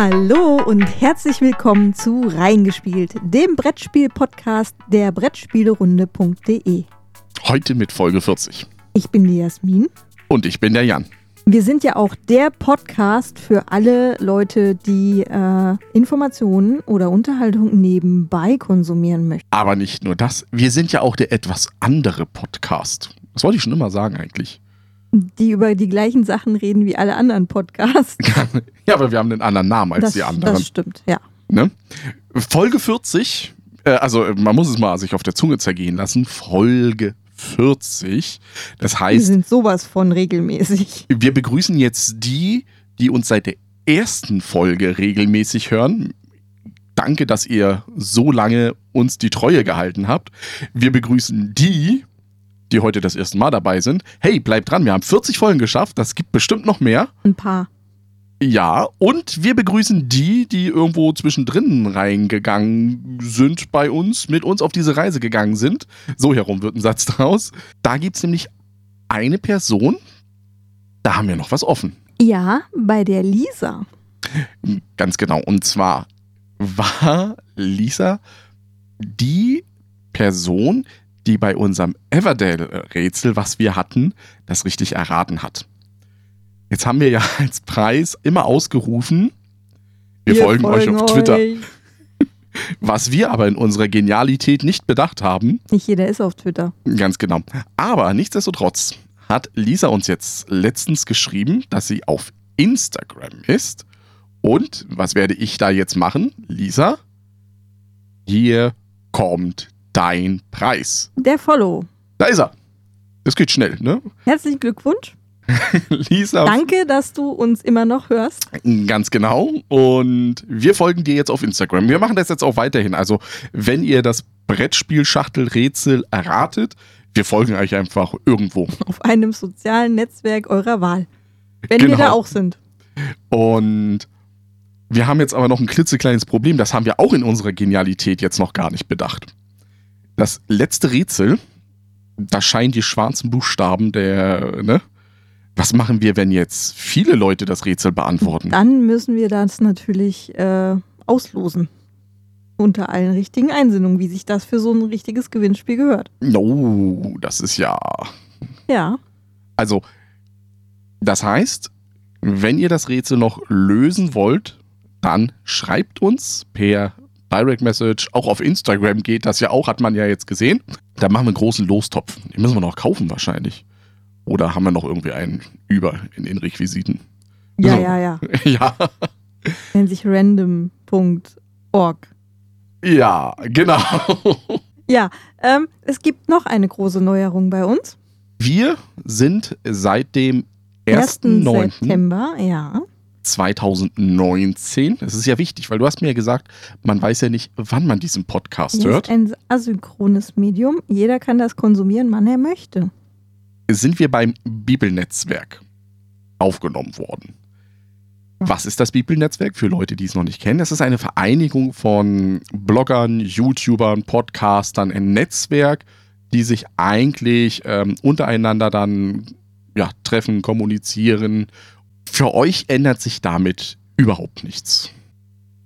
Hallo und herzlich willkommen zu Reingespielt, dem Brettspiel-Podcast der Brettspielerunde.de. Heute mit Folge 40. Ich bin die Jasmin. Und ich bin der Jan. Wir sind ja auch der Podcast für alle Leute, die äh, Informationen oder Unterhaltung nebenbei konsumieren möchten. Aber nicht nur das, wir sind ja auch der etwas andere Podcast. Das wollte ich schon immer sagen eigentlich. Die über die gleichen Sachen reden wie alle anderen Podcasts. ja, aber wir haben einen anderen Namen als das, die anderen. Das stimmt, ja. Ne? Folge 40, äh, also man muss es mal sich auf der Zunge zergehen lassen. Folge 40. Das Wir heißt, sind sowas von regelmäßig. wir begrüßen jetzt die, die uns seit der ersten Folge regelmäßig hören. Danke, dass ihr so lange uns die Treue gehalten habt. Wir begrüßen die, die heute das erste Mal dabei sind. Hey, bleibt dran, wir haben 40 Folgen geschafft, das gibt bestimmt noch mehr. Ein paar. Ja, und wir begrüßen die, die irgendwo zwischendrin reingegangen sind bei uns, mit uns auf diese Reise gegangen sind. So herum wird ein Satz draus. Da gibt es nämlich eine Person, da haben wir noch was offen. Ja, bei der Lisa. Ganz genau. Und zwar war Lisa die Person, die bei unserem Everdale-Rätsel, was wir hatten, das richtig erraten hat. Jetzt haben wir ja als Preis immer ausgerufen, wir, folgen, euch auf Twitter. euch. Was wir aber in unserer Genialität nicht bedacht haben, Nicht jeder ist auf Twitter. ganz genau. Aber nichtsdestotrotz hat Lisa uns jetzt letztens geschrieben, dass sie auf Instagram ist. Und was werde ich da jetzt machen? Lisa, hier kommt dein Preis. Der Follow. Da ist er. Das geht schnell, ne? Herzlichen Glückwunsch. Lisa, Danke, dass du uns immer noch hörst. Ganz genau. Und wir folgen dir jetzt auf Instagram. Wir machen das jetzt auch weiterhin. Also, wenn ihr das Brettspiel-Schachtel-Rätsel erratet, wir folgen euch einfach irgendwo. Auf einem sozialen Netzwerk eurer Wahl. Wenn wir Genau. da auch sind. Und wir haben jetzt aber noch ein klitzekleines Problem. Das haben wir auch in unserer Genialität jetzt noch gar nicht bedacht. Das letzte Rätsel, da scheinen die schwarzen Buchstaben der, ne? Was machen wir, wenn jetzt viele Leute das Rätsel beantworten? Dann müssen wir das natürlich äh, auslosen. Unter allen richtigen Einsendungen, wie sich das für so ein richtiges Gewinnspiel gehört. Oh, das ist ja. Ja, Also, das heißt, wenn ihr das Rätsel noch lösen wollt, dann schreibt uns per Direct Message. Auch auf Instagram geht das ja auch, hat man ja jetzt gesehen. Da machen wir einen großen Lostopf. Den müssen wir noch kaufen wahrscheinlich. Oder haben wir noch irgendwie einen über in den Requisiten? ja, So. ja, ja. Ja, Nennt sich random.org. ja, genau. Ja, ähm, es gibt noch eine große Neuerung bei uns. Wir sind seit dem 1. 1.9. September, ja. 2019. Das ist ja wichtig, weil du hast mir ja gesagt, man weiß ja nicht, wann man diesen Podcast Das hört. ist ein asynchrones Medium. Jeder kann das konsumieren, wann er möchte. Sind wir beim Bibelnetzwerk aufgenommen worden. Was ist das Bibelnetzwerk für Leute, die es noch nicht kennen? Es ist eine Vereinigung von Bloggern, YouTubern, Podcastern, ein Netzwerk, die sich eigentlich ähm, untereinander dann ja, treffen, kommunizieren. Für euch ändert sich damit überhaupt nichts.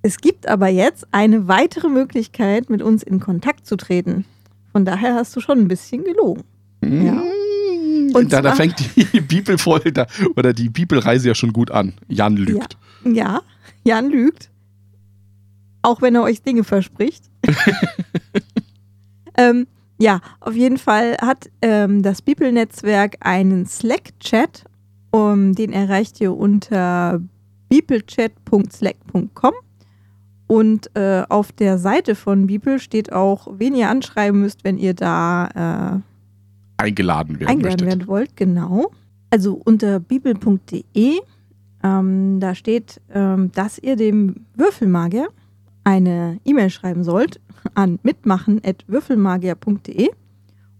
Es gibt aber jetzt eine weitere Möglichkeit, mit uns in Kontakt zu treten. Von daher hast du schon ein bisschen gelogen. Ja. Und da, da fängt die Bibelfolge da, oder die Bibelreise ja schon gut an. Jan lügt. Ja, Jan lügt. Auch wenn er euch Dinge verspricht. ähm, ja, auf jeden Fall hat ähm, das Bibelnetzwerk einen Slack-Chat. Um, den erreicht ihr unter bibelchat.slack.com. Und äh, auf der Seite von Bibel steht auch, wen ihr anschreiben müsst, wenn ihr da äh, Eingeladen werden eingeladen werden wollt, genau. Also unter bibel.de, ähm, da steht, ähm, dass ihr dem Würfelmagier eine E-Mail schreiben sollt an mitmachen.würfelmagier.de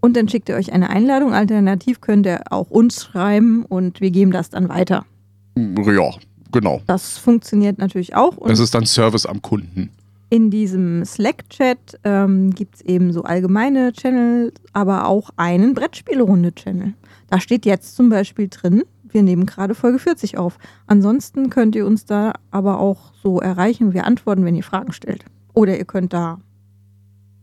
und dann schickt ihr euch eine Einladung. Alternativ könnt ihr auch uns schreiben und wir geben das dann weiter. Ja, genau. Das funktioniert natürlich auch. Und Das ist dann Service am Kunden. in diesem Slack-Chat ähm, gibt es eben so allgemeine Channel, aber auch einen Brettspielrunde-Channel. Da steht jetzt zum Beispiel drin, wir nehmen gerade Folge 40 auf. Ansonsten könnt ihr uns da aber auch so erreichen. Wir antworten, wenn ihr Fragen stellt. Oder ihr könnt da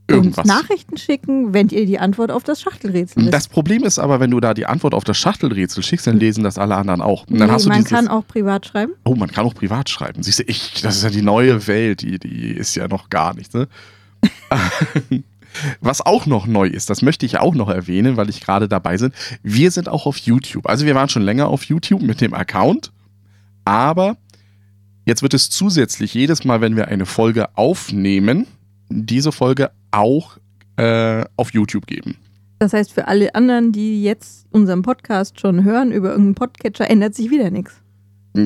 Irgendwas. uns Nachrichten schicken, wenn ihr die Antwort auf das Schachtelrätsel wisst. Das Problem ist aber, wenn du da die Antwort auf das Schachtelrätsel schickst, dann lesen das alle anderen auch. Und dann Nee, hast du man dieses, kann auch privat schreiben. Oh, man kann auch privat schreiben. Siehst du, ich, das ist ja die neue Welt, die, die ist ja noch gar nicht, ne? Was auch noch neu ist, das möchte ich auch noch erwähnen, weil ich gerade dabei bin. Wir sind auch auf YouTube. Also wir waren schon länger auf YouTube mit dem Account, aber jetzt wird es zusätzlich jedes Mal, wenn wir eine Folge aufnehmen, diese Folge auch äh, auf YouTube geben. Das heißt, für alle anderen, die jetzt unseren Podcast schon hören über irgendeinen Podcatcher, ändert sich wieder nichts.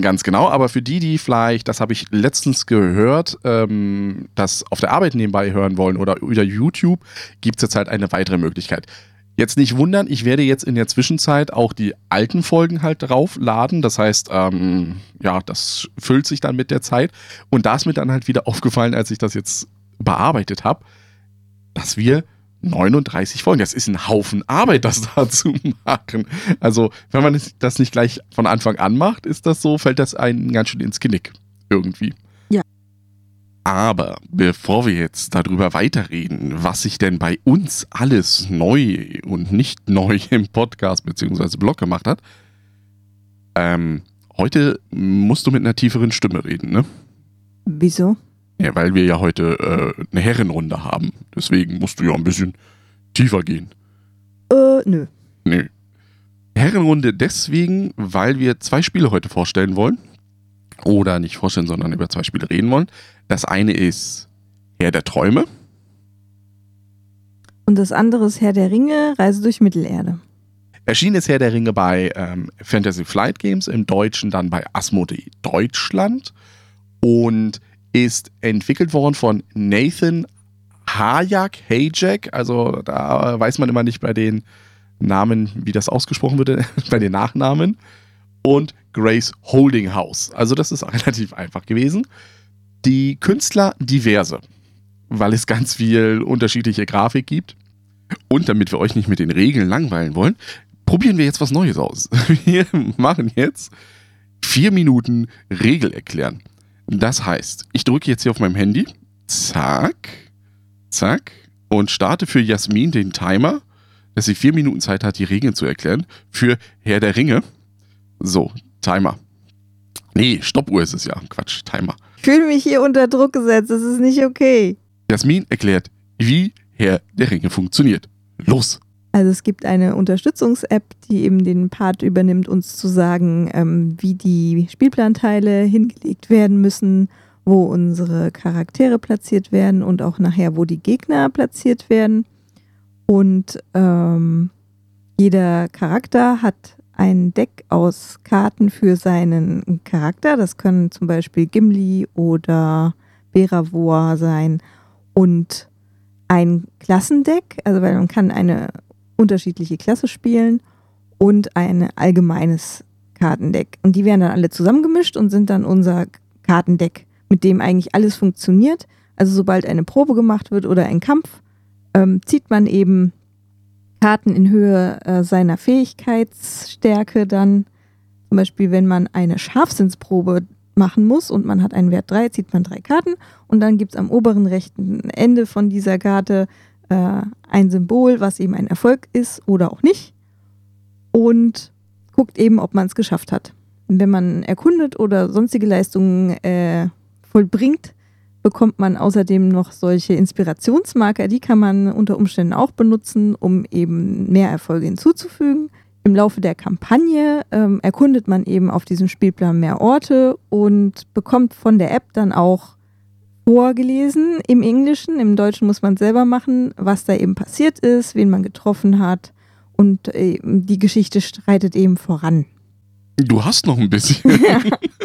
Ganz genau, aber für die, die vielleicht, das habe ich letztens gehört, ähm, das auf der Arbeit nebenbei hören wollen oder über YouTube, gibt es jetzt halt eine weitere Möglichkeit. Jetzt nicht wundern, ich werde jetzt in der Zwischenzeit auch die alten Folgen halt draufladen. Das heißt, ähm, ja, das füllt sich dann mit der Zeit. Und da ist mir dann halt wieder aufgefallen, als ich das jetzt bearbeitet habe, dass wir 39 Folgen, das ist ein Haufen Arbeit, das da zu machen. Also, wenn man das nicht gleich von Anfang an macht, ist das so, fällt das einen ganz schön ins Genick. Irgendwie. Ja. Aber bevor wir jetzt darüber weiterreden, was sich denn bei uns alles neu und nicht neu im Podcast bzw. Blog gemacht hat, ähm, heute musst du mit einer tieferen Stimme reden, ne? Wieso? Ja, weil wir ja heute äh, eine Herrenrunde haben. Deswegen musst du ja ein bisschen tiefer gehen. Äh, nö. Nee. Herrenrunde deswegen, weil wir zwei Spiele heute vorstellen wollen. Oder nicht vorstellen, sondern über zwei Spiele reden wollen. Das eine ist Herr der Träume. Und das andere ist Herr der Ringe, Reise durch Mittelerde. Erschienen ist Herr der Ringe bei ähm, Fantasy Flight Games, im Deutschen dann bei Asmodee Deutschland und ist entwickelt worden von Nathan Hayek, Hayek, also da weiß man immer nicht bei den Namen, wie das ausgesprochen wird, bei den Nachnamen, und Grace Holding House. Also das ist relativ einfach gewesen. Die Künstler diverse, weil es ganz viel unterschiedliche Grafik gibt. Und damit wir euch nicht mit den Regeln langweilen wollen, probieren wir jetzt was Neues aus. Wir machen jetzt vier Minuten Regel erklären. Das heißt, ich drücke jetzt hier auf meinem Handy, zack, zack, und starte für Jasmin den Timer, dass sie vier Minuten Zeit hat, die Regeln zu erklären, für Herr der Ringe. So, Timer. Nee, Stoppuhr ist es ja. Quatsch, Timer. Ich fühle mich hier unter Druck gesetzt, das ist nicht okay. Jasmin erklärt, wie Herr der Ringe funktioniert. Los! Also es gibt eine Unterstützungs-App, die eben den Part übernimmt, uns zu sagen, ähm, wie die Spielplanteile hingelegt werden müssen, wo unsere Charaktere platziert werden und auch nachher, wo die Gegner platziert werden. Und ähm, jeder Charakter hat ein Deck aus Karten für seinen Charakter. Das können zum Beispiel Gimli oder Beravor sein. Und ein Klassendeck, also weil man kann eine unterschiedliche Klasse spielen und ein allgemeines Kartendeck. Und die werden dann alle zusammengemischt und sind dann unser Kartendeck, mit dem eigentlich alles funktioniert. Also sobald eine Probe gemacht wird oder ein Kampf, ähm, zieht man eben Karten in Höhe äh, seiner Fähigkeitsstärke dann. Zum Beispiel, wenn man eine Scharfsinnsprobe machen muss und man hat einen Wert 3, zieht man drei Karten und dann gibt es am oberen rechten Ende von dieser Karte äh, ein Symbol, was eben ein Erfolg ist oder auch nicht und guckt eben, ob man es geschafft hat. Wenn man erkundet oder sonstige Leistungen äh, vollbringt, bekommt man außerdem noch solche Inspirationsmarker, die kann man unter Umständen auch benutzen, um eben mehr Erfolge hinzuzufügen. Im Laufe der Kampagne ähm, erkundet man eben auf diesem Spielplan mehr Orte und bekommt von der App dann auch vorgelesen im Englischen. Im Deutschen muss man selber machen, was da eben passiert ist, wen man getroffen hat und äh, die Geschichte streitet eben voran. Du hast noch ein bisschen.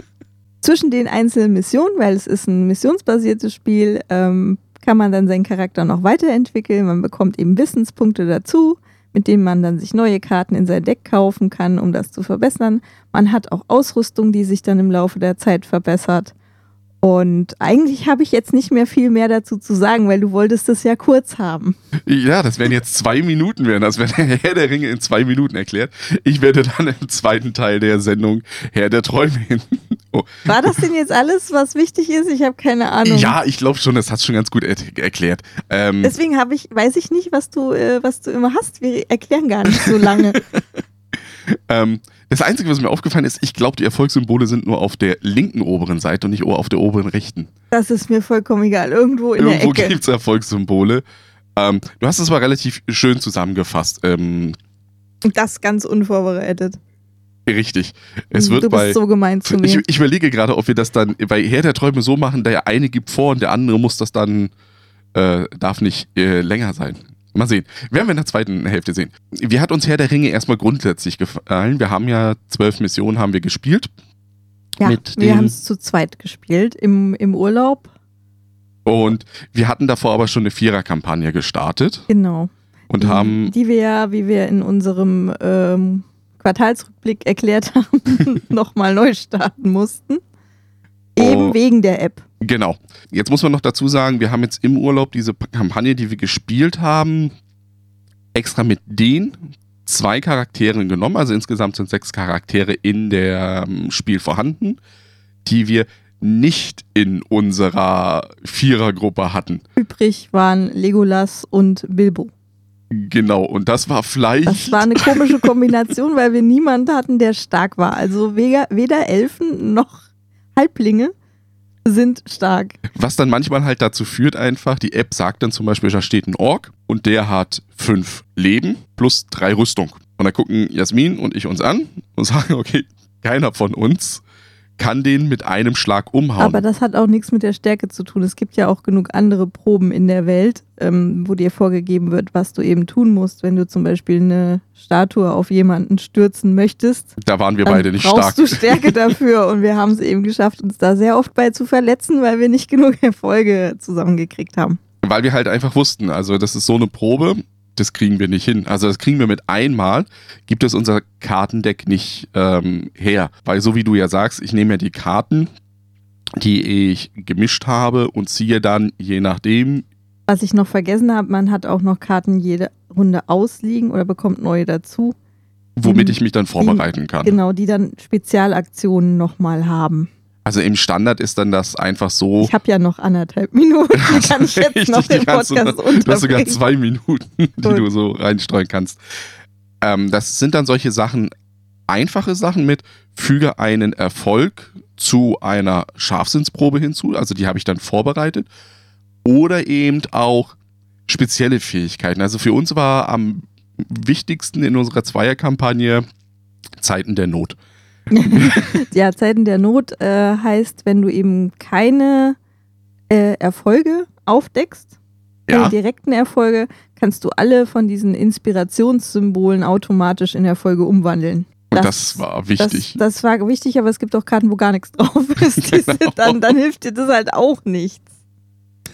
Zwischen den einzelnen Missionen, weil es ist ein missionsbasiertes Spiel, ähm, kann man dann seinen Charakter noch weiterentwickeln. Man bekommt eben Wissenspunkte dazu, mit denen man dann sich neue Karten in sein Deck kaufen kann, um das zu verbessern. Man hat auch Ausrüstung, die sich dann im Laufe der Zeit verbessert. Und eigentlich habe ich jetzt nicht mehr viel mehr dazu zu sagen, weil du wolltest es ja kurz haben. Ja, das wären jetzt zwei Minuten werden. Das wäre der Herr der Ringe in zwei Minuten erklärt. Ich werde dann im zweiten Teil der Sendung Herr der Träume hin. Oh. War das denn jetzt alles, was wichtig ist? Ich habe keine Ahnung. Ja, ich glaube schon, das hast du schon ganz gut er erklärt. Ähm Deswegen habe ich, weiß ich nicht, was du, äh, was du immer hast. Wir erklären gar nicht so lange. ähm, das Einzige, was mir aufgefallen ist, ich glaube, die Erfolgssymbole sind nur auf der linken oberen Seite und nicht auf der oberen rechten. Das ist mir vollkommen egal. Irgendwo in Irgendwo der Ecke. gibt es Erfolgssymbole. Ähm, du hast es aber relativ schön zusammengefasst. Ähm, das ganz unvorbereitet. Richtig. Es wird du bist bei, so gemein zu mir. Ich, ich, überlege gerade, ob wir das dann bei Herr der Träume so machen, der eine gibt vor und der andere muss das dann, äh, darf nicht äh, länger sein. Mal sehen. Werden wir in der zweiten Hälfte sehen. Wie hat uns Herr der Ringe erstmal grundsätzlich gefallen? Wir haben ja zwölf Missionen haben wir gespielt. Ja, wir haben es zu zweit gespielt im, im Urlaub. Und wir hatten davor aber schon eine Vierer-Kampagne gestartet. Genau. Und die, haben. Die wir ja, wie wir in unserem ähm, Quartalsrückblick erklärt haben, nochmal neu starten mussten. Eben oh, wegen der App. Genau. Jetzt muss man noch dazu sagen, wir haben jetzt im Urlaub diese Kampagne, die wir gespielt haben, extra mit den zwei Charakteren genommen. Also insgesamt sind sechs Charaktere in dem Spiel vorhanden, die wir nicht in unserer Vierergruppe hatten. Übrig waren Legolas und Bilbo. Genau, und das war vielleicht. Das war eine komische Kombination, weil wir niemanden hatten, der stark war. Also weder, weder Elfen noch Halblinge sind stark. Was dann manchmal halt dazu führt, einfach, die App sagt dann zum Beispiel, da steht ein Ork und der hat fünf Leben plus drei Rüstung. Und dann gucken Jasmin und ich uns an und sagen, okay, keiner von uns kann den mit einem Schlag umhauen. Aber das hat auch nichts mit der Stärke zu tun. Es gibt ja auch genug andere Proben in der Welt, ähm, wo dir vorgegeben wird, was du eben tun musst, wenn du zum Beispiel eine Statue auf jemanden stürzen möchtest. Da waren wir beide nicht brauchst stark. du Stärke dafür und wir haben es eben geschafft, uns da sehr oft bei zu verletzen, weil wir nicht genug Erfolge zusammengekriegt haben. Weil wir halt einfach wussten, also das ist so eine Probe, das kriegen wir nicht hin. Also das kriegen wir mit einmal, gibt es unser Kartendeck nicht ähm, her. Weil so wie du ja sagst, ich nehme ja die Karten, die ich gemischt habe und ziehe dann je nachdem. Was ich noch vergessen habe, man hat auch noch Karten jede Runde ausliegen oder bekommt neue dazu. Womit ich mich dann vorbereiten kann. Genau, die dann Spezialaktionen nochmal haben. Also im Standard ist dann das einfach so. Ich habe ja noch anderthalb Minuten, die kann ich jetzt richtig, noch den Podcast du, du hast sogar zwei Minuten, die Gut. du so reinstreuen kannst. Ähm, das sind dann solche Sachen, einfache Sachen mit, füge einen Erfolg zu einer Scharfsinnsprobe hinzu, also die habe ich dann vorbereitet. Oder eben auch spezielle Fähigkeiten. Also für uns war am wichtigsten in unserer Zweierkampagne Zeiten der Not. ja, Zeiten der Not äh, heißt, wenn du eben keine äh, Erfolge aufdeckst, ja. keine direkten Erfolge, kannst du alle von diesen Inspirationssymbolen automatisch in Erfolge umwandeln. Das, das war wichtig. Das, das, war wichtig, aber es gibt auch Karten, wo gar nichts drauf ist. Genau. Dann, dann hilft dir das halt auch nichts.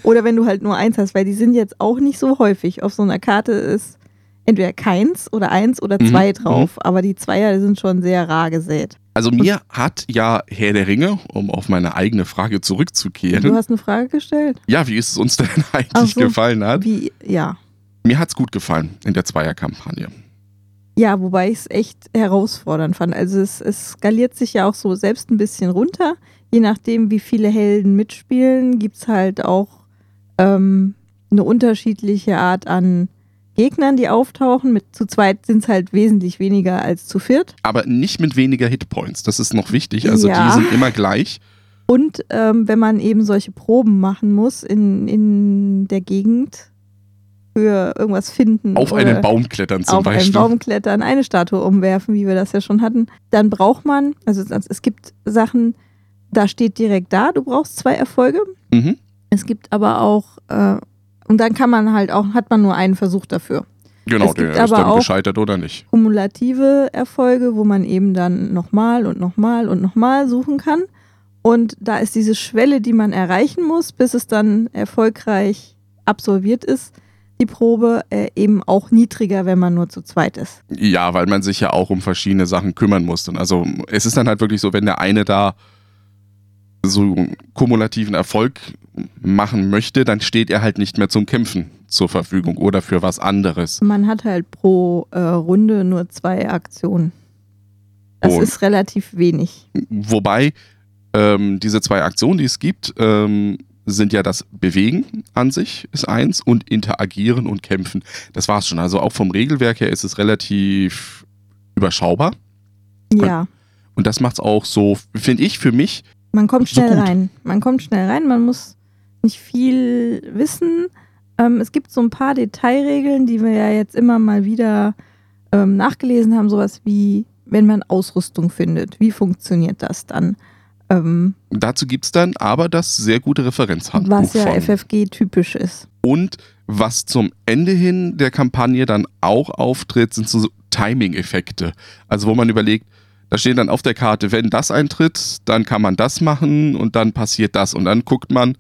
Oder wenn du halt nur eins hast, weil die sind jetzt auch nicht so häufig. Auf so einer Karte ist entweder keins oder eins oder zwei mhm. drauf, mhm. aber die Zweier sind schon sehr rar gesät. Also mir hat ja Herr der Ringe, um auf meine eigene Frage zurückzukehren. Du hast eine Frage gestellt? Ja, wie ist es uns denn eigentlich so, gefallen hat? Wie, ja. Mir hat es gut gefallen in der Zweierkampagne. Ja, wobei ich es echt herausfordernd fand. Also es, es skaliert sich ja auch so selbst ein bisschen runter. Je nachdem, wie viele Helden mitspielen, gibt es halt auch ähm, eine unterschiedliche Art an Gegnern, die auftauchen. Mit zu zweit sind es halt wesentlich weniger als zu viert. Aber nicht mit weniger Hitpoints. Das ist noch wichtig. Also ja. die sind immer gleich. Und ähm, wenn man eben solche Proben machen muss in, in der Gegend für irgendwas finden. Auf einen Baum klettern zum auf Beispiel. Auf einen Baum klettern, eine Statue umwerfen, wie wir das ja schon hatten. Dann braucht man, also es gibt Sachen, da steht direkt da, du brauchst zwei Erfolge. Mhm. Es gibt aber auch äh, und dann kann man halt auch, hat man nur einen Versuch dafür. Genau, der ist dann gescheitert oder nicht. Kumulative Erfolge, wo man eben dann nochmal und nochmal und nochmal suchen kann. Und da ist diese Schwelle, die man erreichen muss, bis es dann erfolgreich absolviert ist, die Probe äh, eben auch niedriger, wenn man nur zu zweit ist. Ja, weil man sich ja auch um verschiedene Sachen kümmern muss. Und also es ist dann halt wirklich so, wenn der eine da so einen kumulativen Erfolg machen möchte, dann steht er halt nicht mehr zum Kämpfen zur Verfügung oder für was anderes. Man hat halt pro äh, Runde nur zwei Aktionen. Das Und- ist relativ wenig. Wobei ähm, diese zwei Aktionen, die es gibt, ähm, sind ja das Bewegen an sich ist eins und Interagieren und Kämpfen. Das war's schon. Also auch vom Regelwerk her ist es relativ überschaubar. Ja, Und das macht's auch so, finde ich, für mich. Man kommt So schnell gut. rein. Man kommt schnell rein, man muss nicht viel wissen. Ähm, es gibt so ein paar Detailregeln, die wir ja jetzt immer mal wieder ähm, nachgelesen haben. Sowas wie, wenn man Ausrüstung findet, wie funktioniert das dann? Ähm, Dazu gibt's dann aber das sehr gute Referenzhandbuch was ja. FFG typisch ist. Und was zum Ende hin der Kampagne dann auch auftritt, sind so Timing-Effekte. Also wo man überlegt, da steht dann auf der Karte, wenn das eintritt, dann kann man das machen und dann passiert das. Und dann guckt man,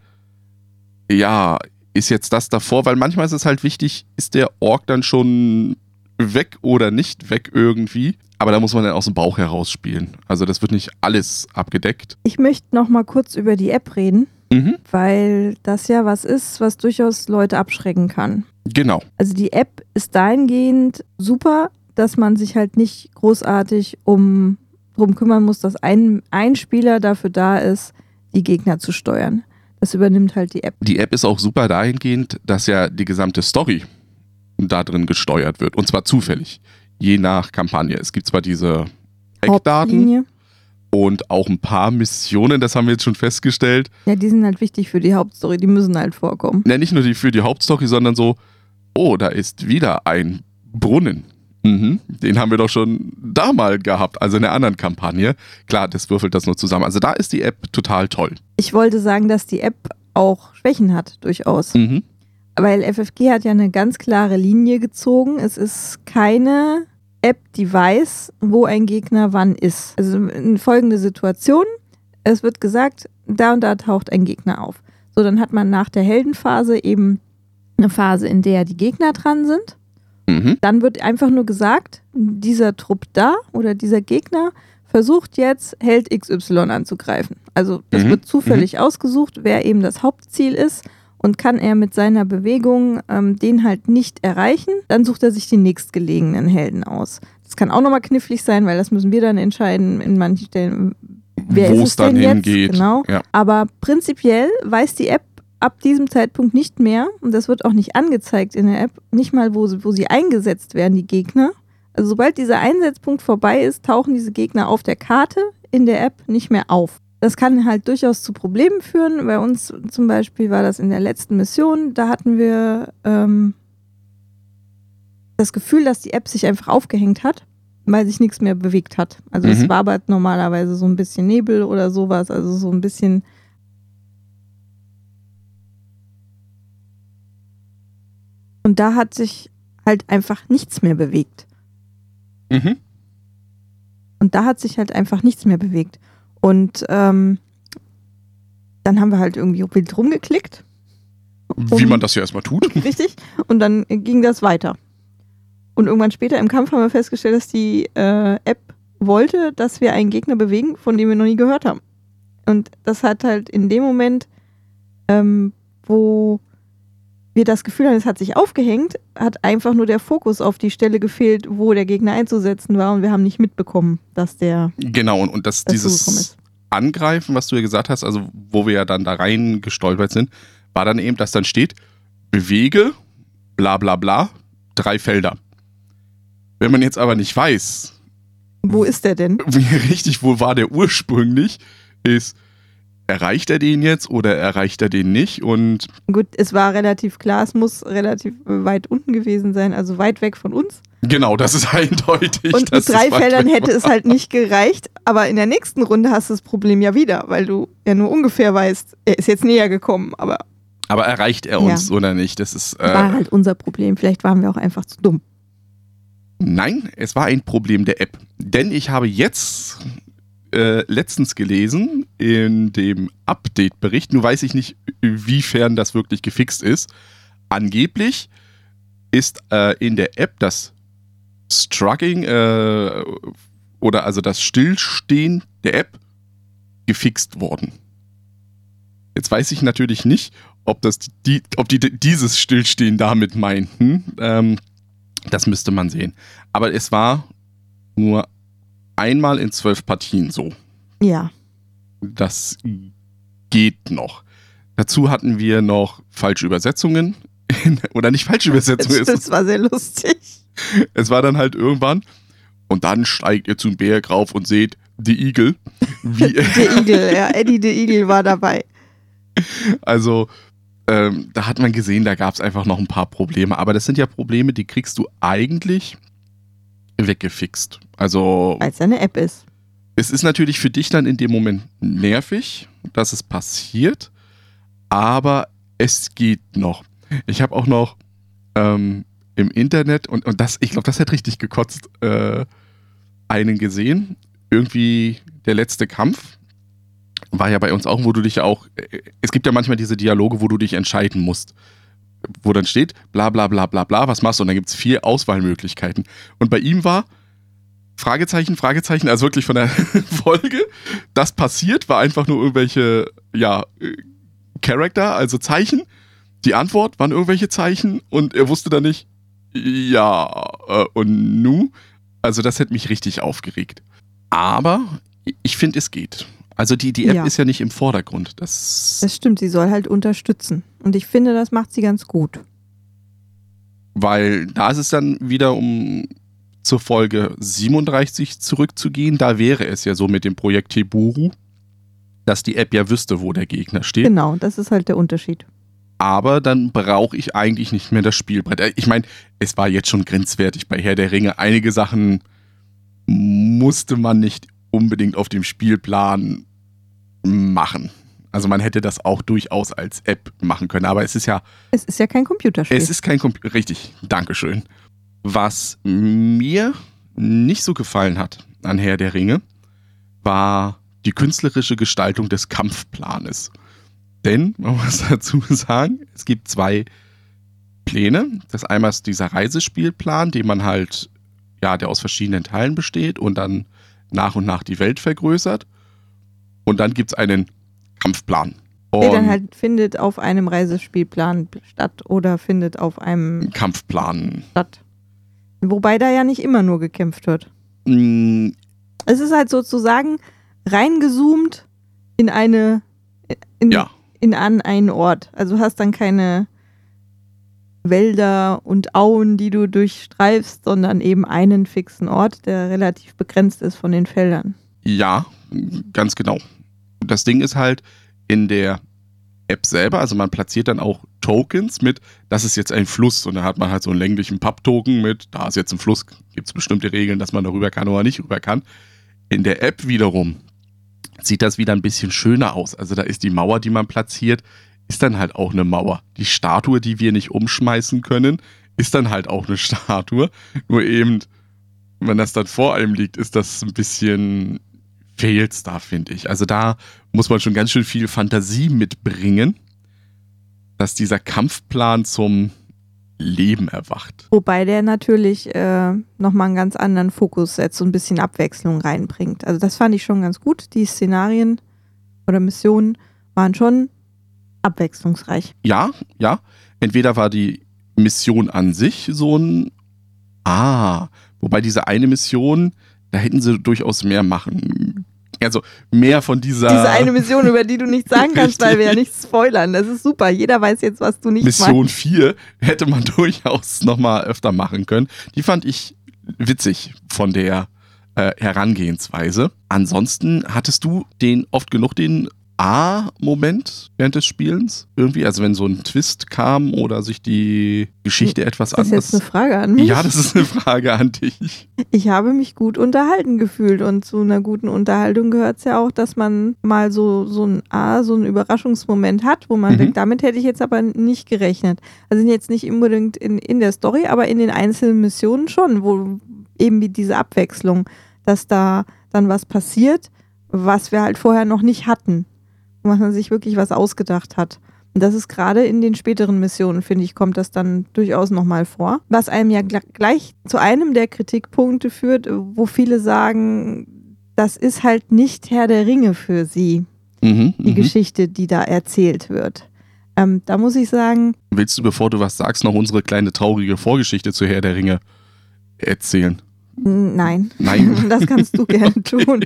ja, ist jetzt das davor? Weil manchmal ist es halt wichtig, ist der Ork dann schon weg oder nicht weg irgendwie? Aber da muss man dann aus dem Bauch heraus spielen. Also das wird nicht alles abgedeckt. Ich möchte noch mal kurz über die App reden, Mhm. weil das ja was ist, was durchaus Leute abschrecken kann. Genau. Also die App ist dahingehend super, dass man sich halt nicht großartig um drum kümmern muss, dass ein, ein Spieler dafür da ist, die Gegner zu steuern. Das übernimmt halt die App. Die App ist auch super dahingehend, dass ja die gesamte Story da drin gesteuert wird. Und zwar zufällig. Je nach Kampagne. Es gibt zwar diese Eckdaten und auch ein paar Missionen, das haben wir jetzt schon festgestellt. Ja, die sind halt wichtig für die Hauptstory, die müssen halt vorkommen. Ja, nicht nur die für die Hauptstory, sondern so, oh, da ist wieder ein Brunnen. Mhm, den haben wir doch schon da mal gehabt, also in der anderen Kampagne. Klar, das würfelt das nur zusammen. Also da ist die App total toll. Ich wollte sagen, dass die App auch Schwächen hat, durchaus. Mhm. Weil FFG hat ja eine ganz klare Linie gezogen. Es ist keine App, die weiß, wo ein Gegner wann ist. Also in folgende Situation. Es wird gesagt, da und da taucht ein Gegner auf. So, dann hat man nach der Heldenphase eben eine Phase, in der die Gegner dran sind. Mhm. Dann wird einfach nur gesagt, dieser Trupp da oder dieser Gegner versucht jetzt Held XY anzugreifen. Also das Mhm, wird zufällig ausgesucht, wer eben das Hauptziel ist und kann er mit seiner Bewegung ähm, den halt nicht erreichen, dann sucht er sich die nächstgelegenen Helden aus. Das kann auch nochmal knifflig sein, weil das müssen wir dann entscheiden in manchen Stellen, wer Wo ist es dann denn jetzt? hingeht. Genau. Ja. Aber prinzipiell weiß die App ab diesem Zeitpunkt nicht mehr, und das wird auch nicht angezeigt in der App, nicht mal, wo sie, wo sie eingesetzt werden, die Gegner. Also sobald dieser Einsetzpunkt vorbei ist, tauchen diese Gegner auf der Karte in der App nicht mehr auf. Das kann halt durchaus zu Problemen führen. Bei uns zum Beispiel war das in der letzten Mission. Da hatten wir ähm, das Gefühl, dass die App sich einfach aufgehängt hat, weil sich nichts mehr bewegt hat. Also es Mhm. wabert normalerweise so ein bisschen Nebel oder sowas, also so ein bisschen Und da hat sich halt einfach nichts mehr bewegt. Mhm. Und da hat sich halt einfach nichts mehr bewegt. Und ähm, dann haben wir halt irgendwie wild rumgeklickt. Wie Um- man das ja erstmal tut. Richtig? Und dann ging das weiter. Und irgendwann später im Kampf haben wir festgestellt, dass die äh, App wollte, dass wir einen Gegner bewegen, von dem wir noch nie gehört haben. Und das hat halt in dem Moment, ähm, wo wir das Gefühl haben, es hat sich aufgehängt, hat einfach nur der Fokus auf die Stelle gefehlt, wo der Gegner einzusetzen war und wir haben nicht mitbekommen, dass der Genau, und, und das, dazugekommen dieses. Angreifen, was du ja gesagt hast, also wo wir ja dann da rein gestolpert sind, war dann eben, dass dann steht, bewege, bla bla bla, drei Felder. Wenn man jetzt aber nicht weiß, Wo ist der denn? wie richtig, wo war der ursprünglich, ist, erreicht er den jetzt oder erreicht er den nicht? Und Gut, es war relativ klar, es muss relativ weit unten gewesen sein, also weit weg von uns. genau, das ist eindeutig. Und mit drei Feldern hätte es war. halt nicht gereicht, aber in der nächsten Runde hast du das Problem ja wieder, weil du ja nur ungefähr weißt, er ist jetzt näher gekommen, aber Aber erreicht er uns oder nicht? Das ist. war Äh, halt unser Problem. Vielleicht waren wir auch einfach zu dumm. Nein, es war ein Problem der App. Denn ich habe jetzt äh, letztens gelesen in dem Update-Bericht, nur weiß ich nicht, wiefern das wirklich gefixt ist. Angeblich ist äh, in der App das Struggling äh, oder also das Stillstehen der App gefixt worden. Jetzt weiß ich natürlich nicht, ob, das die, ob die dieses Stillstehen damit meinten. Ähm, das müsste man sehen. Aber es war nur einmal in zwölf Partien so. Ja. Das geht noch. Dazu hatten wir noch falsche Übersetzungen. Oder nicht falsche Übersetzungen. Das, war sehr lustig. Es war dann halt irgendwann. Und dann steigt ihr zum Berg rauf und seht The Eagle. der Eagle, ja. Eddie the Eagle war dabei. Also, ähm, da hat man gesehen, da gab es einfach noch ein paar Probleme. Aber das sind ja Probleme, die kriegst du eigentlich weggefixt. Also. Als eine App ist. Es ist natürlich für dich dann in dem Moment nervig, dass es passiert, aber es geht noch. Ich habe auch noch ähm, im Internet, und, und das, ich glaube, das hat richtig gekotzt, äh, einen gesehen. Irgendwie der letzte Kampf. War ja bei uns auch, wo du dich auch. Äh, es gibt ja manchmal diese Dialoge, wo du dich entscheiden musst. Wo dann steht, bla bla bla bla bla, was machst du? Und dann gibt es vier Auswahlmöglichkeiten. Und bei ihm war, Fragezeichen, Fragezeichen, also wirklich von der Folge. Das passiert, war einfach nur irgendwelche, ja, äh, Charakter, also Zeichen. Die Antwort waren irgendwelche Zeichen und er wusste dann nicht, ja, äh, und nu? Also das hätte mich richtig aufgeregt. Aber ich finde, es geht. Also die, die App ja. ist ja nicht im Vordergrund. Das, das stimmt, sie soll halt unterstützen. Und ich finde, das macht sie ganz gut. Weil da ist es dann wieder, um zur Folge 37 zurückzugehen, da wäre es ja so mit dem Projekt Teburu, dass die App ja wüsste, wo der Gegner steht. Genau, das ist halt der Unterschied. Aber dann brauche ich eigentlich nicht mehr das Spielbrett. Äh, ich meine, es war jetzt schon grenzwertig bei Herr der Ringe. Einige Sachen musste man nicht unbedingt auf dem Spielplan machen. Also man hätte das auch durchaus als App machen können, aber es ist ja. Es ist ja kein Computerspiel. Es ist kein Computer. Richtig, Dankeschön. Was mir nicht so gefallen hat an Herr der Ringe, war die künstlerische Gestaltung des Kampfplanes. Denn, man muss dazu sagen, es gibt zwei Pläne. Das einmal ist dieser Reisespielplan, den man halt, ja, der aus verschiedenen Teilen besteht und dann nach und nach die Welt vergrößert. Und dann gibt es einen Kampfplan. Der dann halt findet auf einem Reisespielplan statt oder findet auf einem Kampfplan statt. Wobei da ja nicht immer nur gekämpft wird. Mm. Es ist halt sozusagen reingezoomt in eine in, ja. in an einen Ort. Also du hast dann keine Wälder und Auen, die du durchstreifst, sondern eben einen fixen Ort, der relativ begrenzt ist von den Feldern. Ja, ganz genau. Das Ding ist halt in der App selber, also man platziert dann auch Tokens mit, das ist jetzt ein Fluss und da hat man halt so einen länglichen Pub-Token mit, da ist jetzt ein Fluss, gibt es bestimmte Regeln, dass man darüber kann oder nicht rüber kann. In der App wiederum sieht das wieder ein bisschen schöner aus. Also da ist die Mauer, die man platziert, ist dann halt auch eine Mauer. Die Statue, die wir nicht umschmeißen können, ist dann halt auch eine Statue. Nur eben, wenn das dann vor einem liegt, ist das ein bisschen Fails da, finde ich. Also da muss man schon ganz schön viel Fantasie mitbringen, dass dieser Kampfplan zum Leben erwacht. Wobei der natürlich äh, nochmal einen ganz anderen Fokus setzt und ein bisschen Abwechslung reinbringt. Also das fand ich schon ganz gut. Die Szenarien oder Missionen waren schon abwechslungsreich. Ja, ja. Entweder war die Mission an sich so ein Ah, wobei diese eine Mission, da hätten sie durchaus mehr machen also mehr von dieser. Diese eine Mission, über die du nichts sagen kannst, weil wir ja nichts spoilern. Das ist super. Jeder weiß jetzt, was du nicht Mission meinst. 4 hätte man durchaus nochmal öfter machen können. Die fand ich witzig von der äh, Herangehensweise. Ansonsten hattest du den oft genug den A-Moment während des Spielens? Irgendwie, also wenn so ein Twist kam oder sich die Geschichte hm, etwas anders. Das ist jetzt eine Frage an mich. Ja, das ist eine Frage an dich. Ich habe mich gut unterhalten gefühlt und zu einer guten Unterhaltung gehört es ja auch, dass man mal so, so ein A, so einen Überraschungsmoment hat, wo man mhm. denkt, damit hätte ich jetzt aber nicht gerechnet. Also jetzt nicht unbedingt in, in der Story, aber in den einzelnen Missionen schon, wo eben wie diese Abwechslung, dass da dann was passiert, was wir halt vorher noch nicht hatten wo man sich wirklich was ausgedacht hat. Und das ist gerade in den späteren Missionen, finde ich, kommt das dann durchaus nochmal vor. Was einem ja gleich zu einem der Kritikpunkte führt, wo viele sagen, das ist halt nicht Herr der Ringe für sie. Mhm, die mhm. Geschichte, die da erzählt wird. Ähm, da muss ich sagen, Willst du, bevor du was sagst, noch unsere kleine traurige Vorgeschichte zu Herr der Ringe erzählen? nein. Nein. das kannst du gern tun.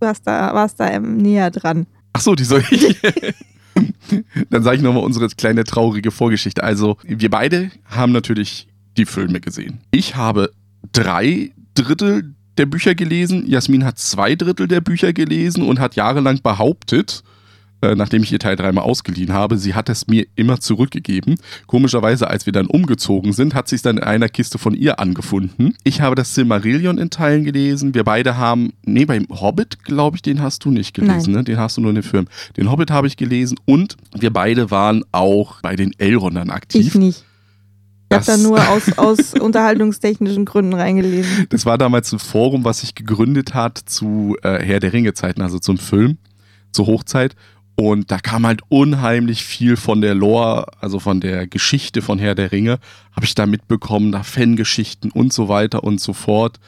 Du hast da, warst da ähm, näher dran. Ach so, die soll ich. Dann sage ich nochmal unsere kleine traurige Vorgeschichte. Also, wir beide haben natürlich die Filme gesehen. Ich habe drei Drittel der Bücher gelesen. Jasmin hat zwei Drittel der Bücher gelesen und hat jahrelang behauptet, äh, nachdem ich ihr Teil dreimal ausgeliehen habe, sie hat es mir immer zurückgegeben. Komischerweise, als wir dann umgezogen sind, hat sie es dann in einer Kiste von ihr angefunden. Ich habe das Silmarillion in Teilen gelesen. Wir beide haben, nee, beim Hobbit, glaube ich, den hast du nicht gelesen, ne? Den hast du nur in den Film. Den Hobbit habe ich gelesen und wir beide waren auch bei den Elrondern aktiv. Ich nicht. Ich habe da nur aus, aus unterhaltungstechnischen Gründen reingelesen. Das war damals ein Forum, was sich gegründet hat zu äh, Herr der Ringe-Zeiten, also zum Film, zur Hochzeit. Und da kam halt unheimlich viel von der Lore, also von der Geschichte von Herr der Ringe, habe ich da mitbekommen, da Fangeschichten und so weiter und so fort,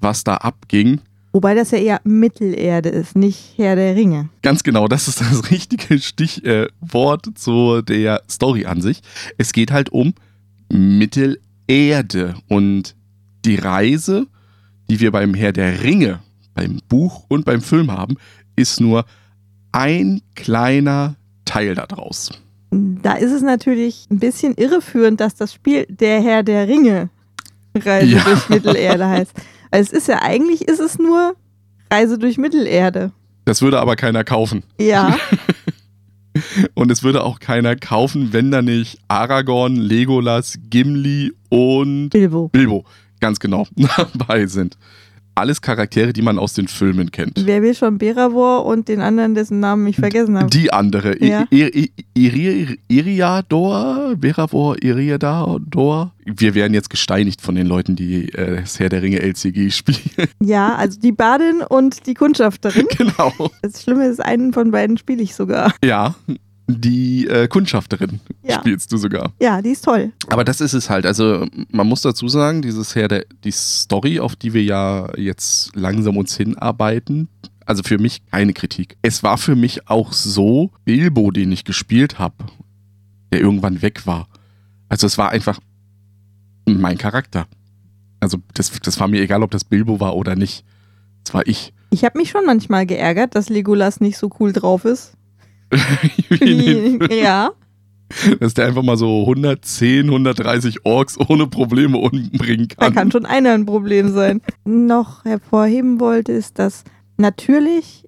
was da abging. Wobei das ja eher Mittelerde ist, nicht Herr der Ringe. Ganz genau, das ist das richtige Stichwort äh, zu der Story an sich. Es geht halt um Mittelerde und die Reise, die wir beim Herr der Ringe, beim Buch und beim Film haben, ist nur ein kleiner Teil daraus. Da ist es natürlich ein bisschen irreführend, dass das Spiel Der Herr der Ringe Reise Ja. durch Mittelerde heißt. Weil es ist ja eigentlich ist es nur Reise durch Mittelerde. Das würde aber keiner kaufen. Ja, Und es würde auch keiner kaufen, wenn da nicht Aragorn, Legolas, Gimli und Bilbo. Bilbo, ganz genau, dabei sind. Alles Charaktere, die man aus den Filmen kennt. Wer will schon Beravor und den anderen, dessen Namen ich vergessen habe? Die andere. Ja. Iriador? Veravor? Iriador? Wir werden jetzt gesteinigt von den Leuten, die äh, das Herr der Ringe LCG spielen. Ja, also die Badin und die Kundschafterin. genau. Das Schlimme ist, einen von beiden spiele ich sogar. Ja, die äh, Kundschafterin Ja. spielst du sogar. Ja, die ist toll. Aber das ist es halt. Also man muss dazu sagen, dieses Herr der, die Story, auf die wir ja jetzt langsam uns hinarbeiten, also für mich keine Kritik. Es war für mich auch so, Bilbo, den ich gespielt habe, der irgendwann weg war. Also es war einfach mein Charakter. Also das, das war mir egal, ob das Bilbo war oder nicht. Das war ich. Ich habe mich schon manchmal geärgert, dass Legolas nicht so cool drauf ist. Ja, Dass der einfach mal so 110, 130 Orks ohne Probleme umbringen da kann. kann schon einer ein Problem sein. Noch hervorheben wollte, ist, dass natürlich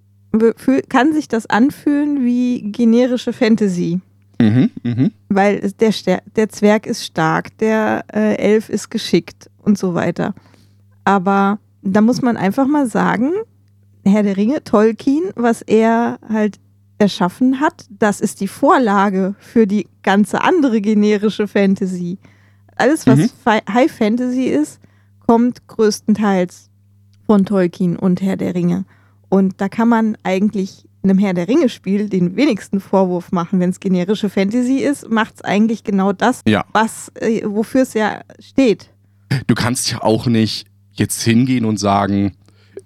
kann sich das anfühlen wie generische Fantasy. Mhm, mhm. Weil der, Ster der Zwerg ist stark, der äh, Elf ist geschickt und so weiter. Aber da muss man einfach mal sagen, Herr der Ringe, Tolkien, was er halt erschaffen hat, das ist die Vorlage für die ganze andere generische Fantasy. Alles, was Mhm. High Fantasy ist, kommt größtenteils von Tolkien und Herr der Ringe. Und da kann man eigentlich einem Herr der Ringe-Spiel den wenigsten Vorwurf machen. Wenn es generische Fantasy ist, macht es eigentlich genau das, Ja. was, äh, wofür es ja steht. Du kannst ja auch nicht jetzt hingehen und sagen,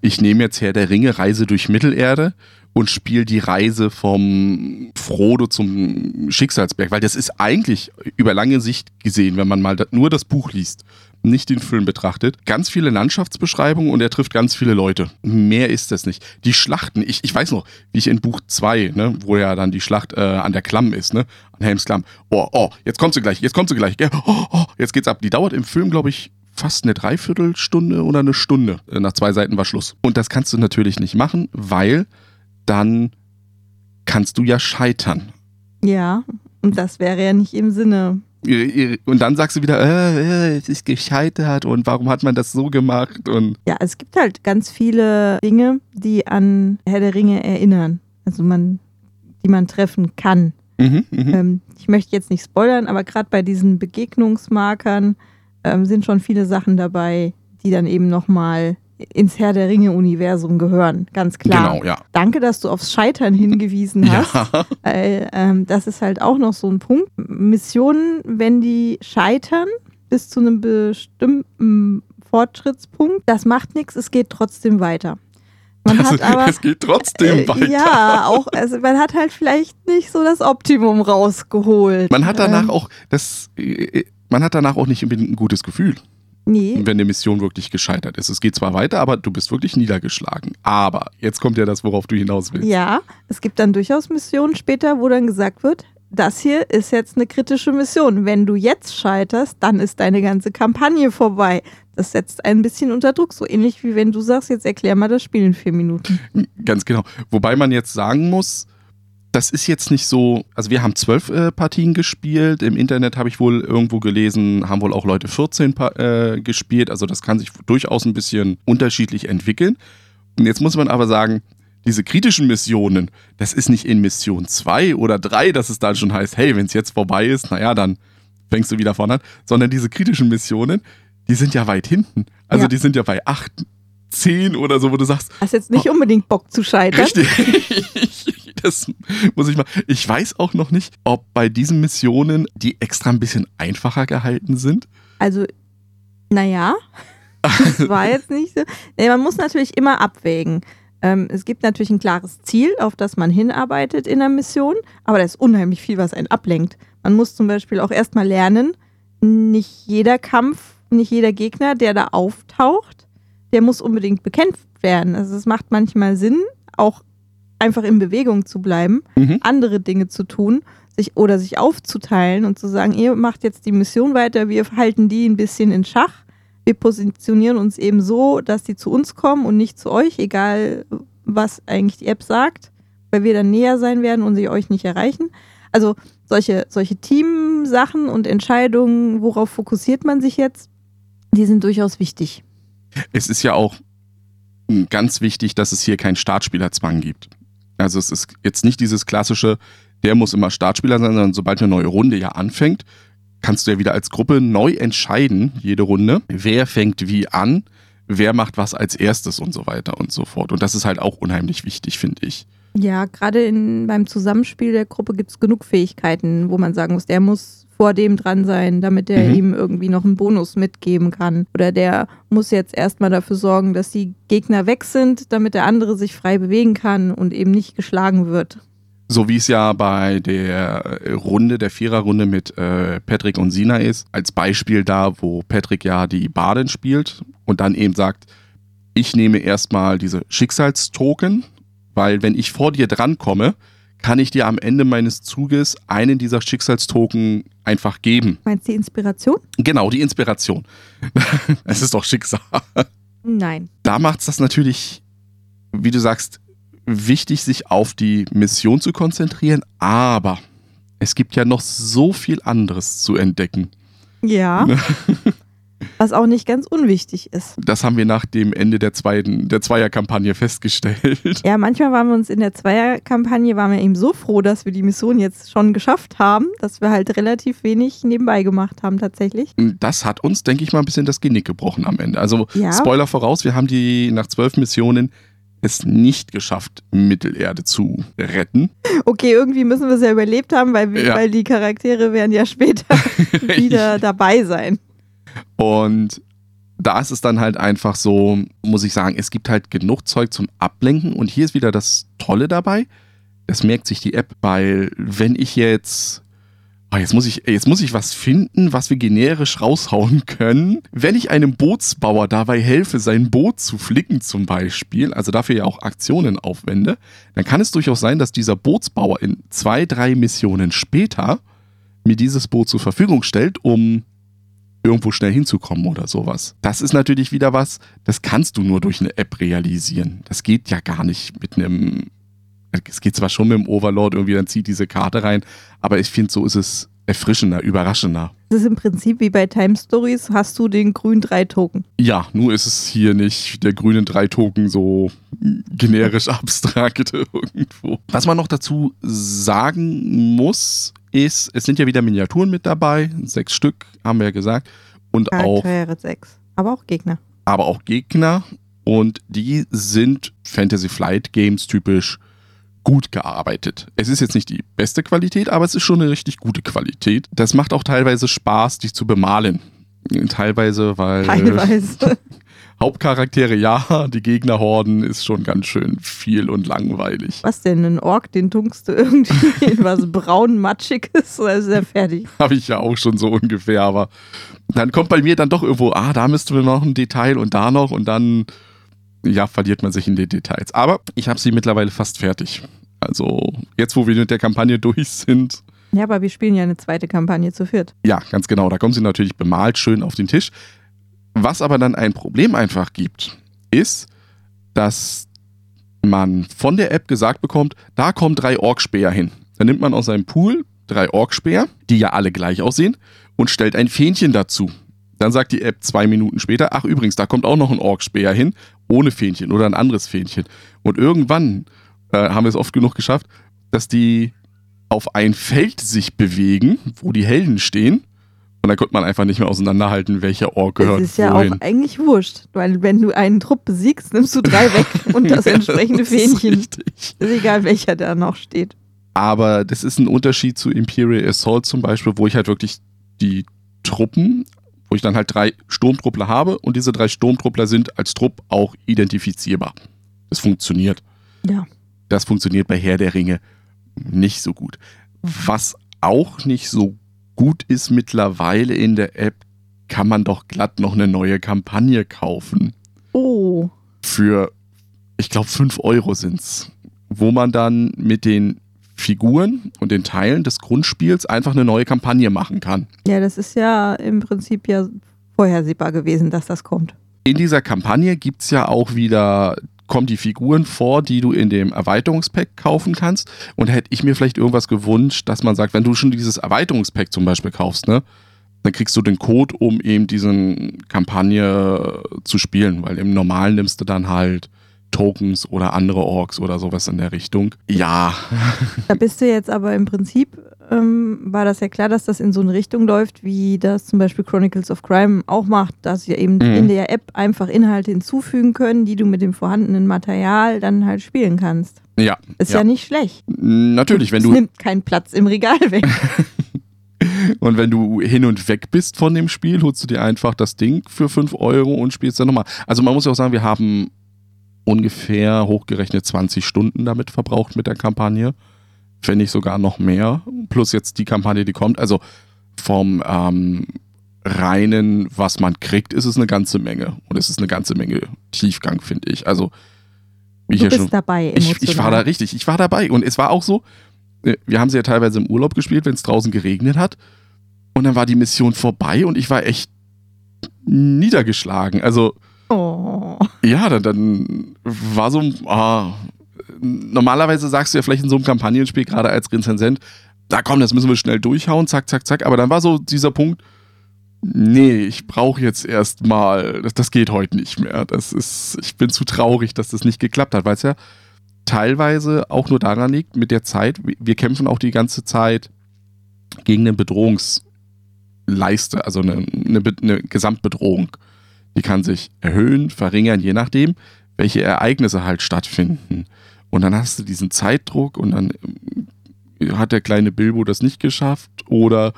ich nehme jetzt Herr der Ringe, Reise durch Mittelerde und spiele die Reise vom Frodo zum Schicksalsberg, weil das ist eigentlich über lange Sicht gesehen, wenn man mal nur das Buch liest, nicht den Film betrachtet, ganz viele Landschaftsbeschreibungen und er trifft ganz viele Leute. Mehr ist das nicht. Die Schlachten, ich, ich weiß noch, wie ich in Buch 2, ne, wo ja dann die Schlacht äh, an der Klamm ist, ne, an Helms Klamm. Oh, oh, jetzt kommt sie gleich, jetzt kommt sie gleich. gell? Oh, oh, jetzt geht's ab. Die dauert im Film, glaube ich, fast eine Dreiviertelstunde oder eine Stunde. Äh, Nach zwei Seiten war Schluss. Und das kannst du natürlich nicht machen, weil dann kannst du ja scheitern. Ja, und das wäre ja nicht im Sinne. Und dann sagst du wieder, äh, äh, es ist gescheitert und warum hat man das so gemacht? Und Ja, es gibt halt ganz viele Dinge, die an Herr der Ringe erinnern. Also man, die man treffen kann. mhm, mhm. Ähm, ich möchte jetzt nicht spoilern, aber gerade bei diesen Begegnungsmarkern ähm, sind schon viele Sachen dabei, die dann eben nochmal ins Herr der Ringe-Universum gehören. Ganz klar. Genau, ja. Danke, dass du aufs Scheitern hingewiesen hast. Ja, Weil ähm, das ist halt auch noch so ein Punkt. Missionen, wenn die scheitern bis zu einem bestimmten Fortschrittspunkt, das macht nichts, es geht trotzdem weiter. Man Also, hat aber es geht trotzdem äh, weiter. ja auch, also man hat halt vielleicht nicht so das Optimum rausgeholt. Man hat danach Ähm, auch das, äh, man hat danach auch nicht unbedingt ein gutes Gefühl, nee, wenn eine Mission wirklich gescheitert ist. Es geht zwar weiter, aber du bist wirklich niedergeschlagen. Aber jetzt kommt ja das, worauf du hinaus willst. ja, es gibt dann durchaus Missionen später, wo dann gesagt wird, das hier ist jetzt eine kritische Mission. Wenn du jetzt scheiterst, dann ist deine ganze Kampagne vorbei. Das setzt ein bisschen unter Druck, so ähnlich wie wenn du sagst, jetzt erklär mal das Spiel in vier Minuten. Ganz genau. Wobei man jetzt sagen muss, das ist jetzt nicht so, also wir haben zwölf äh, Partien gespielt. Im Internet habe ich wohl irgendwo gelesen, haben wohl auch Leute 14 Pa- äh, gespielt. Also das kann sich durchaus ein bisschen unterschiedlich entwickeln. Und jetzt muss man aber sagen, diese kritischen Missionen, das ist nicht in Mission 2 oder 3, dass es dann schon heißt, hey, wenn es jetzt vorbei ist, naja, dann fängst du wieder vorne an, sondern diese kritischen Missionen, die sind ja weit hinten. Also Ja. die sind ja bei 8, 10 oder so, wo du sagst, Hast jetzt nicht unbedingt Bock zu scheitern. Richtig. Das muss ich mal. Ich weiß auch noch nicht, ob bei diesen Missionen die extra ein bisschen einfacher gehalten sind. Also, naja, das war jetzt nicht so. Nee, man muss natürlich immer abwägen. Ähm, es gibt natürlich ein klares Ziel, auf das man hinarbeitet in der Mission, aber da ist unheimlich viel, was einen ablenkt. Man muss zum Beispiel auch erstmal lernen, nicht jeder Kampf, nicht jeder Gegner, der da auftaucht, der muss unbedingt bekämpft werden. Also es macht manchmal Sinn, auch einfach in Bewegung zu bleiben Mhm. andere Dinge zu tun sich, oder sich aufzuteilen und zu sagen, ihr macht jetzt die Mission weiter, wir halten die ein bisschen in Schach. Wir positionieren uns eben so, dass die zu uns kommen und nicht zu euch, egal was eigentlich die App sagt, weil wir dann näher sein werden und sie euch nicht erreichen. Also solche, solche Teamsachen und Entscheidungen, worauf fokussiert man sich jetzt, die sind durchaus wichtig. Es ist ja auch mm, ganz wichtig, dass es hier keinen Startspielerzwang gibt. Also es ist jetzt nicht dieses klassische, der muss immer Startspieler sein, sondern sobald eine neue Runde ja anfängt, kannst du ja wieder als Gruppe neu entscheiden, jede Runde, wer fängt wie an, wer macht was als erstes und so weiter und so fort. Und das ist halt auch unheimlich wichtig, finde ich. Ja, gerade beim Zusammenspiel der Gruppe gibt es genug Fähigkeiten, wo man sagen muss, der muss vor dem dran sein, damit der Mhm. ihm irgendwie noch einen Bonus mitgeben kann. Oder der muss jetzt erstmal dafür sorgen, dass die Gegner weg sind, damit der andere sich frei bewegen kann und eben nicht geschlagen wird. So wie es ja bei der Runde, der Viererrunde mit äh, Patrick und Sina ist, als Beispiel da, wo Patrick ja die Badin spielt und dann eben sagt, ich nehme erstmal diese Schicksalstoken, weil wenn ich vor dir drankomme, kann ich dir am Ende meines Zuges einen dieser Schicksalstoken einfach geben. Meinst du die Inspiration? Genau, die Inspiration. Es ist doch Schicksal. Nein. da macht es das natürlich, wie du sagst, wichtig, sich auf die Mission zu konzentrieren, aber es gibt ja noch so viel anderes zu entdecken. Ja. Was auch nicht ganz unwichtig ist. Das haben wir nach dem Ende der zweiten, der Zweierkampagne festgestellt. Ja, manchmal waren wir uns in der Zweierkampagne, waren wir eben so froh, dass wir die Mission jetzt schon geschafft haben, dass wir halt relativ wenig nebenbei gemacht haben tatsächlich. Das hat uns, denke ich mal, ein bisschen das Genick gebrochen am Ende. Also Ja. Spoiler voraus, wir haben die nach zwölf Missionen es nicht geschafft, Mittelerde zu retten. Okay, irgendwie müssen wir es ja überlebt haben, weil, wir, Ja. weil die Charaktere werden ja später wieder dabei sein. Und da ist es dann halt einfach so, muss ich sagen, es gibt halt genug Zeug zum Ablenken. Und hier ist wieder das Tolle dabei. Das merkt sich die App, weil wenn ich jetzt. Oh, jetzt, muss ich, jetzt muss ich was finden, was wir generisch raushauen können. Wenn ich einem Bootsbauer dabei helfe, sein Boot zu flicken zum Beispiel, also dafür ja auch Aktionen aufwende, dann kann es durchaus sein, dass dieser Bootsbauer in zwei, drei Missionen später mir dieses Boot zur Verfügung stellt, um irgendwo schnell hinzukommen oder sowas. Das ist natürlich wieder was, das kannst du nur durch eine App realisieren. Das geht ja gar nicht mit einem. Es geht zwar schon mit dem Overlord irgendwie, dann zieht diese Karte rein, aber ich finde, so ist es erfrischender, überraschender. Das ist im Prinzip wie bei Time Stories, hast du den grünen 3-Token. Ja, nur ist es hier nicht der grüne Drei-Token so generisch abstrakt irgendwo. Was man noch dazu sagen muss, ist, es sind ja wieder Miniaturen mit dabei, sechs Stück, haben wir ja gesagt, und auch 6. Aber auch Gegner. aber auch Gegner und die sind Fantasy Flight Games typisch gut gearbeitet. Es ist jetzt nicht die beste Qualität, aber es ist schon eine richtig gute Qualität. Das macht auch teilweise Spaß, dich zu bemalen. Teilweise, weil Teilweise. Hauptcharaktere ja, die Gegnerhorden ist schon ganz schön viel und langweilig. Was denn, ein Ork, den tunkst du irgendwie in was braun-matschiges oder ist er fertig? Habe ich ja auch schon so ungefähr, aber dann kommt bei mir dann doch irgendwo, ah, da müssten wir noch ein Detail und da noch und dann, ja, verliert man sich in den Details. Aber ich habe sie mittlerweile fast fertig. Also jetzt, wo wir mit der Kampagne durch sind, Ja, aber wir spielen ja eine zweite Kampagne zu viert. Ja, ganz genau. Da kommen sie natürlich bemalt schön auf den Tisch. Was aber dann ein Problem einfach gibt, ist, dass man von der App gesagt bekommt, da kommen drei Orkspäher hin. Dann nimmt man aus seinem Pool drei Orkspäher, die ja alle gleich aussehen, und stellt ein Fähnchen dazu. Dann sagt die App zwei Minuten später, ach übrigens, da kommt auch noch ein Orkspäher hin, ohne Fähnchen oder ein anderes Fähnchen. Und irgendwann äh, haben wir es oft genug geschafft, dass die auf ein Feld sich bewegen, wo die Helden stehen. Und dann konnte man einfach nicht mehr auseinanderhalten, welcher Ork gehört Das ist ja wohin. auch eigentlich wurscht, weil wenn du einen Trupp besiegst, nimmst du drei weg und das entsprechende Das ist Fähnchen. richtig. Ist egal, welcher da noch steht. Aber das ist ein Unterschied zu Imperial Assault zum Beispiel, wo ich halt wirklich die Truppen, wo ich dann halt drei Sturmtruppler habe und diese drei Sturmtruppler sind als Trupp auch identifizierbar. Das funktioniert. Ja. Das funktioniert bei Herr der Ringe nicht so gut. Was auch nicht so gut ist mittlerweile in der App, kann man doch glatt noch eine neue Kampagne kaufen. Oh, Für, ich glaube, 5 Euro sind's. Wo man dann mit den Figuren und den Teilen des Grundspiels einfach eine neue Kampagne machen kann. ja, das ist ja im Prinzip ja vorhersehbar gewesen, dass das kommt. In dieser Kampagne gibt's ja auch wieder, kommen die Figuren vor, die du in dem Erweiterungspack kaufen kannst. Und hätte ich mir vielleicht irgendwas gewünscht, dass man sagt, wenn du schon dieses Erweiterungspack zum Beispiel kaufst, ne, dann kriegst du den Code, um eben diesen Kampagne zu spielen, weil im Normalen nimmst du dann halt Tokens oder andere Orks oder sowas in der Richtung. Ja, Da bist du jetzt aber im Prinzip, ähm, war das ja klar, dass das in so eine Richtung läuft, wie das zum Beispiel Chronicles of Crime auch macht, dass wir eben Mhm. in der App einfach Inhalte hinzufügen können, die du mit dem vorhandenen Material dann halt spielen kannst. ja, Ist ja, ja. nicht schlecht. natürlich, wenn es du nimmt keinen Platz im Regal weg. Und wenn du hin und weg bist von dem Spiel, holst du dir einfach das Ding für 5 Euro und spielst dann nochmal. Also man muss ja auch sagen, wir haben ungefähr hochgerechnet 20 Stunden damit verbraucht mit der Kampagne. Wenn nicht sogar noch mehr. Plus jetzt die Kampagne, die kommt. Also vom ähm, reinen, was man kriegt, ist es eine ganze Menge. Und es ist eine ganze Menge Tiefgang, finde ich. Also, wie ich Du ja bist schon dabei ich, emotional. ich war da richtig, ich war dabei. Und es war auch so, äh, wir haben sie ja teilweise im Urlaub gespielt, wenn es draußen geregnet hat. Und dann war die Mission vorbei und ich war echt niedergeschlagen. Also, Oh. ja, dann, dann war so, ah, normalerweise sagst du ja vielleicht in so einem Kampagnenspiel, gerade als Rezensent, da komm, das müssen wir schnell durchhauen, zack, zack, zack. Aber dann war so dieser Punkt, nee, ich brauche jetzt erstmal, das, das geht heute nicht mehr. Das ist, ich bin zu traurig, dass das nicht geklappt hat, weil es ja teilweise auch nur daran liegt, mit der Zeit, wir- kämpfen auch die ganze Zeit gegen eine Bedrohungsleiste, also eine, eine, eine Gesamtbedrohung. Die kann sich erhöhen, verringern, je nachdem, welche Ereignisse halt stattfinden. Und dann hast du diesen Zeitdruck und dann äh, hat der kleine Bilbo das nicht geschafft oder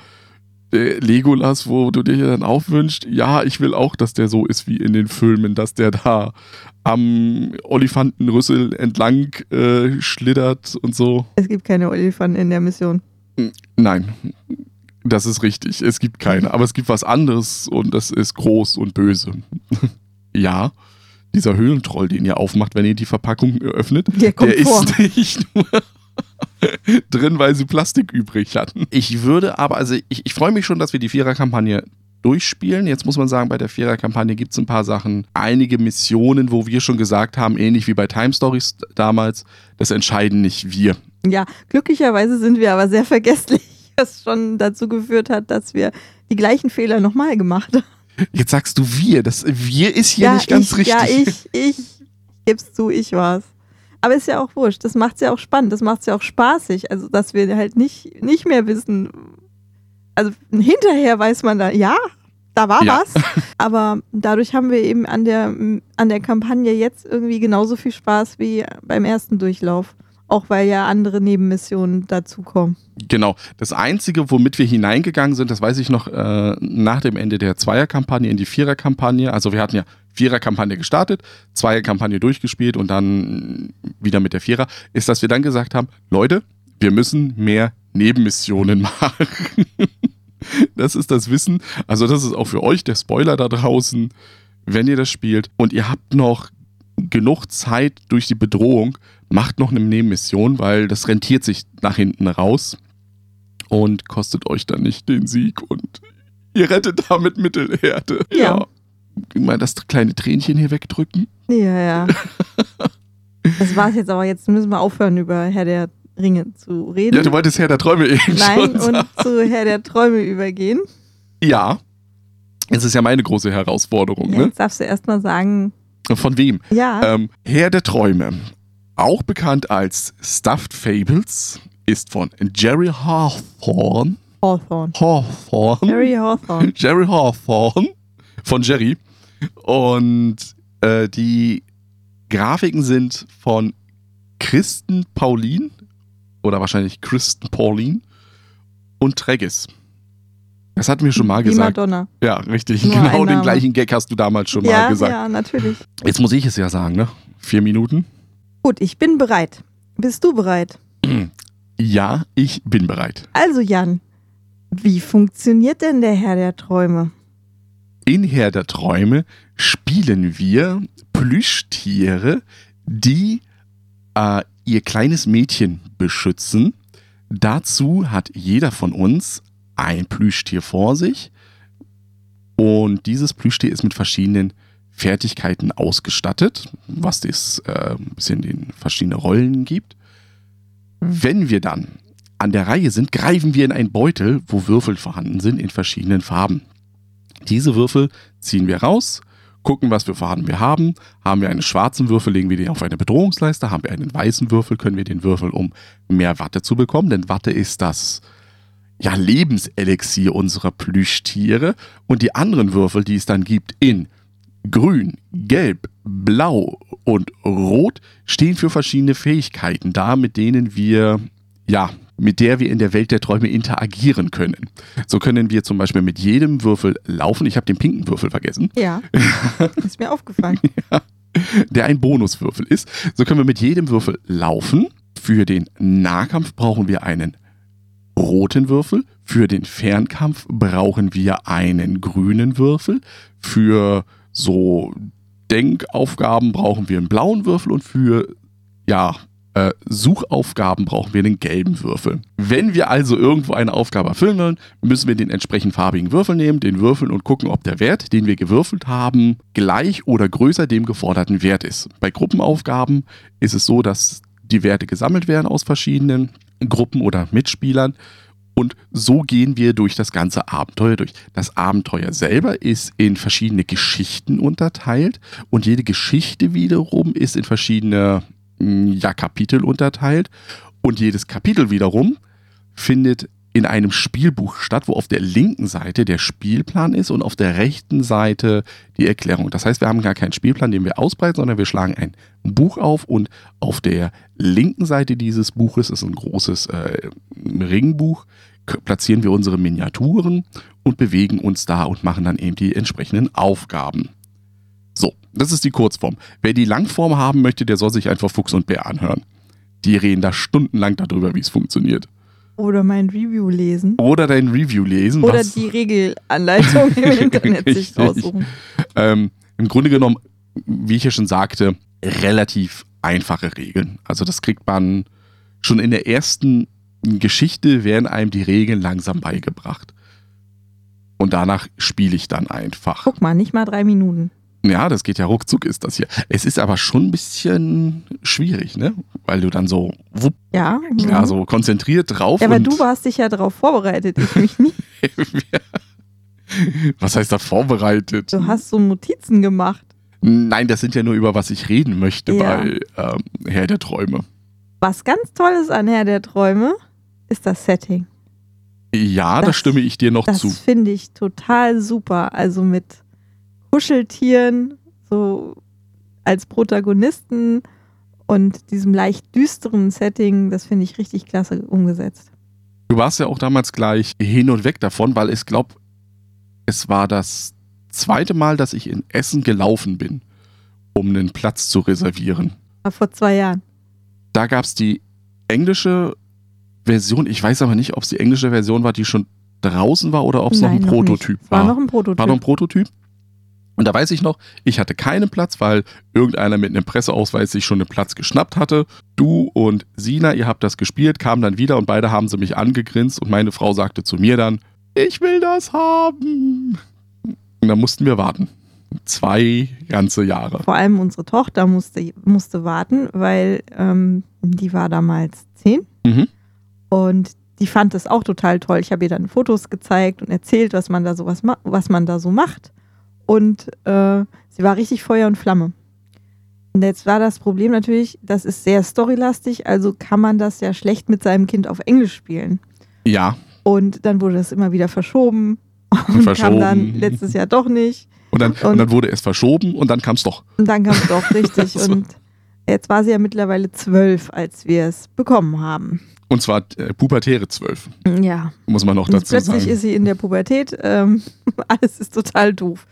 äh, Legolas, wo du dir dann auch wünschst, ja, ich will auch, dass der so ist wie in den Filmen, dass der da am Olifantenrüssel entlang äh, schlittert und so. Es gibt keine Olifanten in der Mission. Nein, das ist richtig. Es gibt keine. Aber es gibt was anderes und das ist groß und böse. ja, dieser Höhlentroll, den ihr aufmacht, wenn ihr die Verpackung öffnet, Der kommt der vor. ist nicht nur drin, weil sie Plastik übrig hatten. Ich würde aber, also ich, ich freue mich schon, dass wir die Vierer-Kampagne durchspielen. Jetzt muss man sagen, bei der Vierer-Kampagne gibt es ein paar Sachen, einige Missionen, wo wir schon gesagt haben, ähnlich wie bei Time Stories damals, das entscheiden nicht wir. Ja, glücklicherweise sind wir aber sehr vergesslich, was schon dazu geführt hat, dass wir die gleichen Fehler nochmal gemacht haben. Jetzt sagst du wir. Das wir ist hier nicht ganz ich, richtig. Ja, ich, ich geb's zu, ich war's. Aber ist ja auch wurscht. Das macht's ja auch spannend. Das macht's ja auch spaßig. Also, dass wir halt nicht, nicht mehr wissen. Also, hinterher weiß man da, ja, da war Ja. was. Aber dadurch haben wir eben an der, an der Kampagne jetzt irgendwie genauso viel Spaß wie beim ersten Durchlauf. Auch weil ja andere Nebenmissionen dazukommen. Genau. Das Einzige, womit wir hineingegangen sind, das weiß ich noch, äh, nach dem Ende der Zweierkampagne in die Viererkampagne. Also wir hatten ja Vierer-Kampagne gestartet, Zweier-Kampagne durchgespielt und dann wieder mit der Vierer, ist, dass wir dann gesagt haben, Leute, wir müssen mehr Nebenmissionen machen. das ist das Wissen. Also das ist auch für euch der Spoiler da draußen, wenn ihr das spielt und ihr habt noch genug Zeit durch die Bedrohung, macht noch eine Nebenmission, weil das rentiert sich nach hinten raus und kostet euch dann nicht den Sieg und ihr rettet damit Mittelhärte. Ja. ja. Mal das kleine Tränchen hier wegdrücken. Ja, ja. Das war's jetzt, aber jetzt müssen wir aufhören, über Herr der Ringe zu reden. Ja, du wolltest Herr der Träume eben Nein, schon und sagen. zu Herr der Träume übergehen. Ja. Es ist ja meine große Herausforderung, Ja, ne? jetzt darfst du erstmal sagen, Von wem? ja, Ähm, Herr der Träume, auch bekannt als Stuffed Fables, ist von Jerry Hawthorne. Hawthorne. Hawthorne. Harry Hawthorne. Jerry Hawthorne von Jerry. Und äh, die Grafiken sind von Kristen Paulin oder wahrscheinlich Kristen Paulin und Treggis. Das hatten wir schon mal Die gesagt. Madonna. Ja, richtig. Nur genau den gleichen Gag hast du damals schon mal Ja, gesagt. ja, natürlich. Jetzt muss ich es ja sagen, ne? Vier Minuten. Gut, ich bin bereit. Bist du bereit? Ja, ich bin bereit. Also Jan, wie funktioniert denn der Herr der Träume? In Herr der Träume spielen wir Plüschtiere, die äh, ihr kleines Mädchen beschützen. Dazu hat jeder von uns ein Plüschtier vor sich. Und dieses Plüschtier ist mit verschiedenen Fertigkeiten ausgestattet, was es äh, ein bisschen in verschiedene Rollen gibt. Wenn wir dann an der Reihe sind, greifen wir in einen Beutel, wo Würfel vorhanden sind in verschiedenen Farben. Diese Würfel ziehen wir raus, gucken, was für Farben wir haben. Haben wir einen schwarzen Würfel, legen wir den auf eine Bedrohungsleiste. Haben wir einen weißen Würfel, können wir den Würfel, um mehr Watte zu bekommen. Denn Watte ist das ja, Lebenselixier unserer Plüschtiere. Und die anderen Würfel, die es dann gibt in Grün, Gelb, Blau und Rot, stehen für verschiedene Fähigkeiten da, mit denen wir, ja, mit der wir in der Welt der Träume interagieren können. So können wir zum Beispiel mit jedem Würfel laufen. Ich habe den pinken Würfel vergessen, Ja, ist mir aufgefallen. der ein Bonuswürfel ist. So können wir mit jedem Würfel laufen. Für den Nahkampf brauchen wir einen roten Würfel. Für den Fernkampf brauchen wir einen grünen Würfel. Für so Denkaufgaben brauchen wir einen blauen Würfel und für ja, äh, Suchaufgaben brauchen wir einen gelben Würfel. Wenn wir also irgendwo eine Aufgabe erfüllen wollen, müssen wir den entsprechend farbigen Würfel nehmen, den würfeln und gucken, ob der Wert, den wir gewürfelt haben, gleich oder größer dem geforderten Wert ist. Bei Gruppenaufgaben ist es so, dass die Werte gesammelt werden aus verschiedenen Gruppen oder Mitspielern. Und so gehen wir durch das ganze Abenteuer durch. Das Abenteuer selber ist in verschiedene Geschichten unterteilt und jede Geschichte wiederum ist in verschiedene mh, ja, Kapitel unterteilt. Und jedes Kapitel wiederum findet in einem Spielbuch statt, wo auf der linken Seite der Spielplan ist und auf der rechten Seite die Erklärung. Das heißt, wir haben gar keinen Spielplan, den wir ausbreiten, sondern wir schlagen ein Buch auf und auf der linken Seite dieses Buches ist ein großes äh, Ringbuch, platzieren wir unsere Miniaturen und bewegen uns da und machen dann eben die entsprechenden Aufgaben. So, das ist die Kurzform. Wer die Langform haben möchte, der soll sich einfach Fuchs und Bär anhören. Die reden da stundenlang darüber, wie es funktioniert. Oder mein Review lesen. Oder dein Review lesen. Oder die Regelanleitung im Internet sich Richtig. raussuchen. ähm, Im Grunde genommen, wie ich ja schon sagte, relativ einfache Regeln. Also das kriegt man schon in der ersten Geschichte, werden einem die Regeln langsam beigebracht. Und danach spiele ich dann einfach. Guck mal, nicht mal drei Minuten. Ja, das geht ja ruckzuck, ist das hier. Es ist aber schon ein bisschen schwierig, ne? Weil du dann so, wupp, Ja, ja, mhm. so konzentriert drauf Ja, aber du hast dich ja darauf vorbereitet, ich mich nicht. was heißt da vorbereitet? Du hast so Notizen gemacht. Nein, das sind ja nur über was ich reden möchte Ja. bei ähm, Herr der Träume. Was ganz Tolles an Herr der Träume ist das Setting. Ja, da Das- stimme ich dir noch Das zu. finde ich total super. Also mit Kuscheltieren, so als Protagonisten und diesem leicht düsteren Setting, das finde ich richtig klasse umgesetzt. Du warst ja auch damals gleich hin und weg davon, weil ich glaube, es war das zweite Mal, dass ich in Essen gelaufen bin, um einen Platz zu reservieren. War vor zwei Jahren. Da gab es die englische Version. Ich weiß aber nicht, ob es die englische Version war, die schon draußen war oder ob es noch ein Prototyp. War war. noch ein Prototyp. War noch ein Prototyp. Und da weiß ich noch, ich hatte keinen Platz, weil irgendeiner mit einem Presseausweis sich schon einen Platz geschnappt hatte. Du und Sina, ihr habt das gespielt, kamen dann wieder und beide haben sie mich angegrinst und meine Frau sagte zu mir dann, ich will das haben. Und dann mussten wir warten. Zwei ganze Jahre. Vor allem unsere Tochter musste, musste warten, weil ähm, die war damals zehn Mhm. und die fand es auch total toll. Ich habe ihr dann Fotos gezeigt und erzählt, was man da so was, was man da so macht. Und äh, sie war richtig Feuer und Flamme. Und jetzt war das Problem natürlich, das ist sehr storylastig, also kann man das ja schlecht mit seinem Kind auf Englisch spielen. Ja, Und dann wurde das immer wieder verschoben und Verschoben. kam dann letztes Jahr doch nicht. und dann, und, Und- dann wurde es verschoben und dann kam es doch. Und dann kam es doch richtig. Und jetzt war sie ja mittlerweile zwölf, als wir es bekommen haben. Und zwar äh, pubertäre zwölf, Ja. muss man noch Und dazu plötzlich sagen. ist sie in der Pubertät. Ähm, alles ist total doof.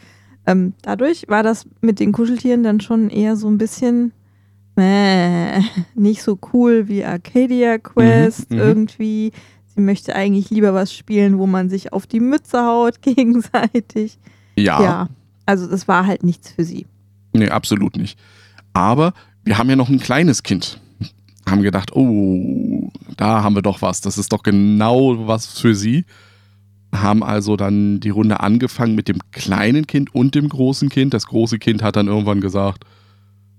Ähm, dadurch war das mit den Kuscheltieren dann schon eher so ein bisschen äh, nicht so cool wie Arcadia Quest Mhm, mhm. irgendwie. Sie möchte eigentlich lieber was spielen, wo man sich auf die Mütze haut gegenseitig. ja, ja also das war halt nichts für sie. nee, absolut nicht. Aber wir haben ja noch ein kleines Kind. Haben gedacht, oh, da haben wir doch was. Das ist doch genau was für sie. Haben also dann die Runde angefangen mit dem kleinen Kind und dem großen Kind. Das große Kind hat dann irgendwann gesagt,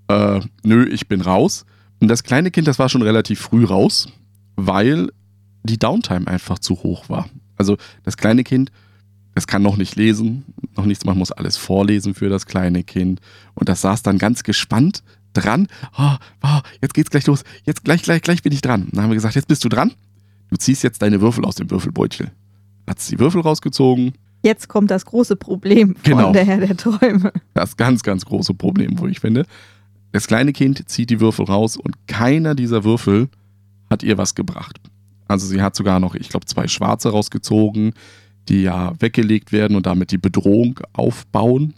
äh, nö, ich bin raus. Und das kleine Kind, das war schon relativ früh raus, weil die Downtime einfach zu hoch war. Also das kleine Kind, das kann noch nicht lesen, noch nichts, man muss alles vorlesen für das kleine Kind. Und das saß dann ganz gespannt dran. Oh, oh, jetzt geht's gleich los. Jetzt gleich, gleich, gleich bin ich dran. Dann haben wir gesagt, jetzt bist du dran. Du ziehst jetzt deine Würfel aus dem Würfelbeutel. Hat sie die Würfel rausgezogen. Jetzt kommt das große Problem von Genau. der Herr der Träume. Das ganz, ganz große Problem, wo ich finde. Das kleine Kind zieht die Würfel raus und keiner dieser Würfel hat ihr was gebracht. Also sie hat sogar noch, ich glaube, zwei schwarze rausgezogen, die ja weggelegt werden und damit die Bedrohung aufbauen.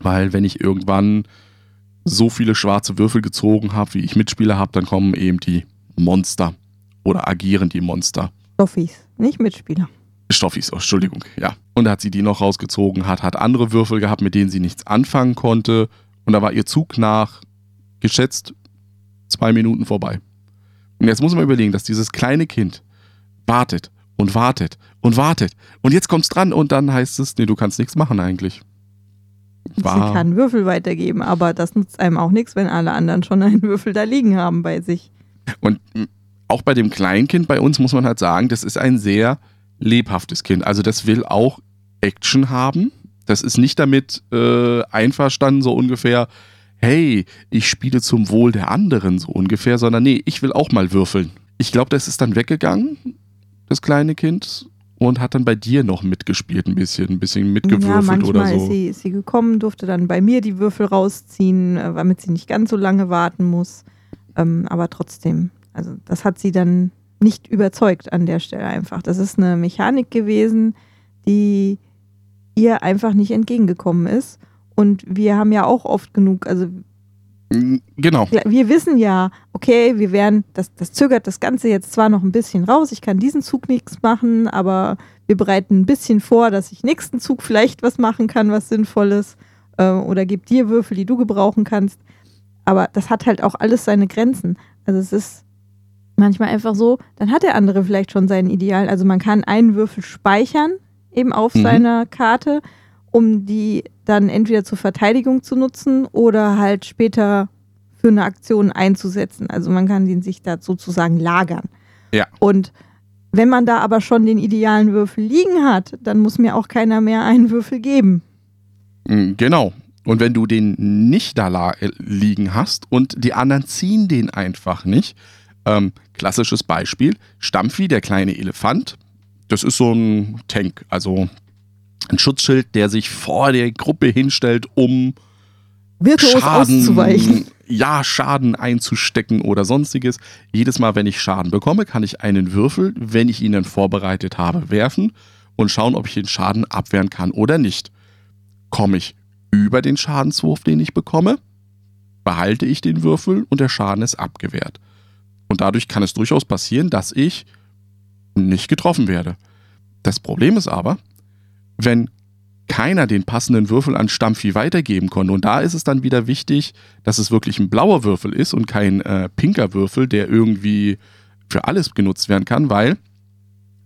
Weil wenn ich irgendwann so viele schwarze Würfel gezogen habe, wie ich Mitspieler habe, dann kommen eben die Monster oder agieren die Monster. Stoffis, nicht Mitspieler. Stoffis, oh, Entschuldigung, ja. Und da hat sie die noch rausgezogen, hat, hat andere Würfel gehabt, mit denen sie nichts anfangen konnte. Und da war ihr Zug nach, geschätzt, zwei Minuten vorbei. Und jetzt muss man überlegen, dass dieses kleine Kind wartet und wartet und wartet. Und jetzt kommt's dran und dann heißt es, nee, du kannst nichts machen eigentlich. Sie kann Würfel weitergeben, aber das nutzt einem auch nichts, wenn alle anderen schon einen Würfel da liegen haben bei sich. Und mh, auch bei dem Kleinkind bei uns muss man halt sagen, das ist ein sehr lebhaftes Kind. Also das will auch Action haben. Das ist nicht damit äh, einverstanden, so ungefähr, hey, ich spiele zum Wohl der anderen, so ungefähr, sondern nee, ich will auch mal würfeln. Ich glaube, das ist dann weggegangen, das kleine Kind, und hat dann bei dir noch mitgespielt, ein bisschen, ein bisschen Ja, mitgewürfelt manchmal oder so. ist, sie, ist sie gekommen, durfte dann bei mir die Würfel rausziehen, äh, damit sie nicht ganz so lange warten muss. Ähm, aber trotzdem, also das hat sie dann nicht überzeugt an der Stelle einfach. Das ist eine Mechanik gewesen, die ihr einfach nicht entgegengekommen ist. Und wir haben ja auch oft genug, also Genau. Wir wissen ja, okay, wir werden, das, das zögert das Ganze jetzt zwar noch ein bisschen raus, ich kann diesen Zug nichts machen, aber wir bereiten ein bisschen vor, dass ich nächsten Zug vielleicht was machen kann, was Sinnvolles. Äh, oder gib dir Würfel, die du gebrauchen kannst. Aber das hat halt auch alles seine Grenzen. Also es ist manchmal einfach so, dann hat der andere vielleicht schon sein Ideal. Also man kann einen Würfel speichern, eben auf Mhm. seiner Karte, um die dann entweder zur Verteidigung zu nutzen oder halt später für eine Aktion einzusetzen. Also man kann den sich da sozusagen lagern. Ja. Und wenn man da aber schon den idealen Würfel liegen hat, dann muss mir auch keiner mehr einen Würfel geben. Mm, Genau. Und wenn du den nicht da äh, liegen hast und die anderen ziehen den einfach nicht, ähm, klassisches Beispiel, Stampfi, der kleine Elefant, das ist so ein Tank, also ein Schutzschild, der sich vor der Gruppe hinstellt, um Virtuos auszuweichen. Schaden, ja, Schaden einzustecken oder sonstiges. Jedes Mal, wenn ich Schaden bekomme, kann ich einen Würfel, wenn ich ihn dann vorbereitet habe, werfen und schauen, ob ich den Schaden abwehren kann oder nicht. Komme ich über den Schadenswurf, den ich bekomme, behalte ich den Würfel und der Schaden ist abgewehrt. Und dadurch kann es durchaus passieren, dass ich nicht getroffen werde. Das Problem ist aber, wenn keiner den passenden Würfel an Stampfi weitergeben konnte. Und da ist es dann wieder wichtig, dass es wirklich ein blauer Würfel ist und kein äh, pinker Würfel, der irgendwie für alles genutzt werden kann, weil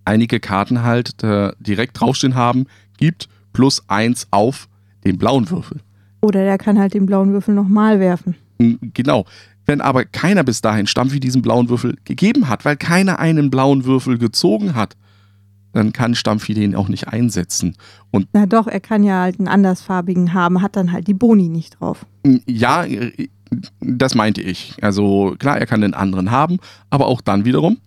einige Karten halt äh, direkt draufstehen haben, gibt plus eins auf den blauen Würfel. Oder der kann halt den blauen Würfel nochmal werfen. Genau. Wenn aber keiner bis dahin Stampfi diesen blauen Würfel gegeben hat, weil keiner einen blauen Würfel gezogen hat, dann kann Stampfi den auch nicht einsetzen. Und Na doch, er kann ja halt einen andersfarbigen haben, hat dann halt die Boni nicht drauf. ja, äh, das meinte ich. Also klar, er kann den anderen haben, aber auch dann wiederum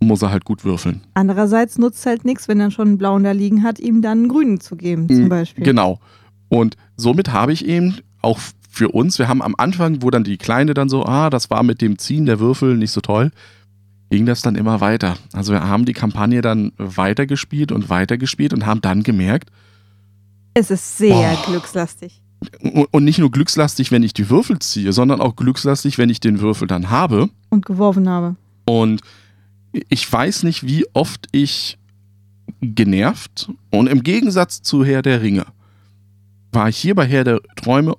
muss er halt gut würfeln. Andererseits nutzt halt nichts, wenn er schon einen blauen da liegen hat, ihm dann einen grünen zu geben, zum Beispiel. Genau. Und somit habe ich eben auch für uns, wir haben am Anfang, wo dann die Kleine dann so, ah, das war mit dem Ziehen der Würfel nicht so toll, ging das dann immer weiter. Also wir haben die Kampagne dann weitergespielt und weitergespielt und haben dann gemerkt, Es ist sehr Oh. glückslastig. und und nicht nur glückslastig, wenn ich die Würfel ziehe, sondern auch glückslastig, wenn ich den Würfel dann habe. Und geworfen habe. Und ich weiß nicht, wie oft ich genervt und im Gegensatz zu Herr der Ringe war ich hier bei Herr der Träume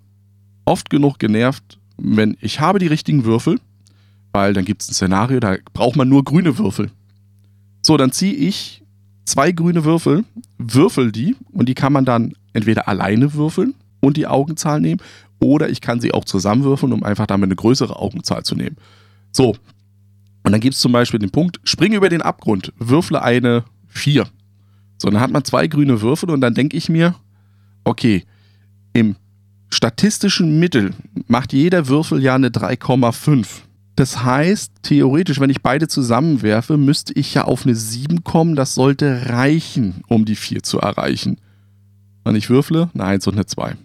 oft genug genervt, wenn ich habe die richtigen Würfel, weil dann gibt es ein Szenario, da braucht man nur grüne Würfel. So, dann ziehe ich zwei grüne Würfel, würfel die und die kann man dann entweder alleine würfeln und die Augenzahl nehmen oder ich kann sie auch zusammenwürfeln, um einfach damit eine größere Augenzahl zu nehmen. So, und dann gibt es zum Beispiel den Punkt, springe über den Abgrund, würfle eine 4. So, dann hat man zwei grüne Würfel und dann denke ich mir, okay, im statistischen Mittel macht jeder Würfel ja eine 3,5. Das heißt, theoretisch, wenn ich beide zusammenwerfe, müsste ich ja auf eine 7 kommen. Das sollte reichen, um die 4 zu erreichen. Und ich würfle eine 1 und eine 2.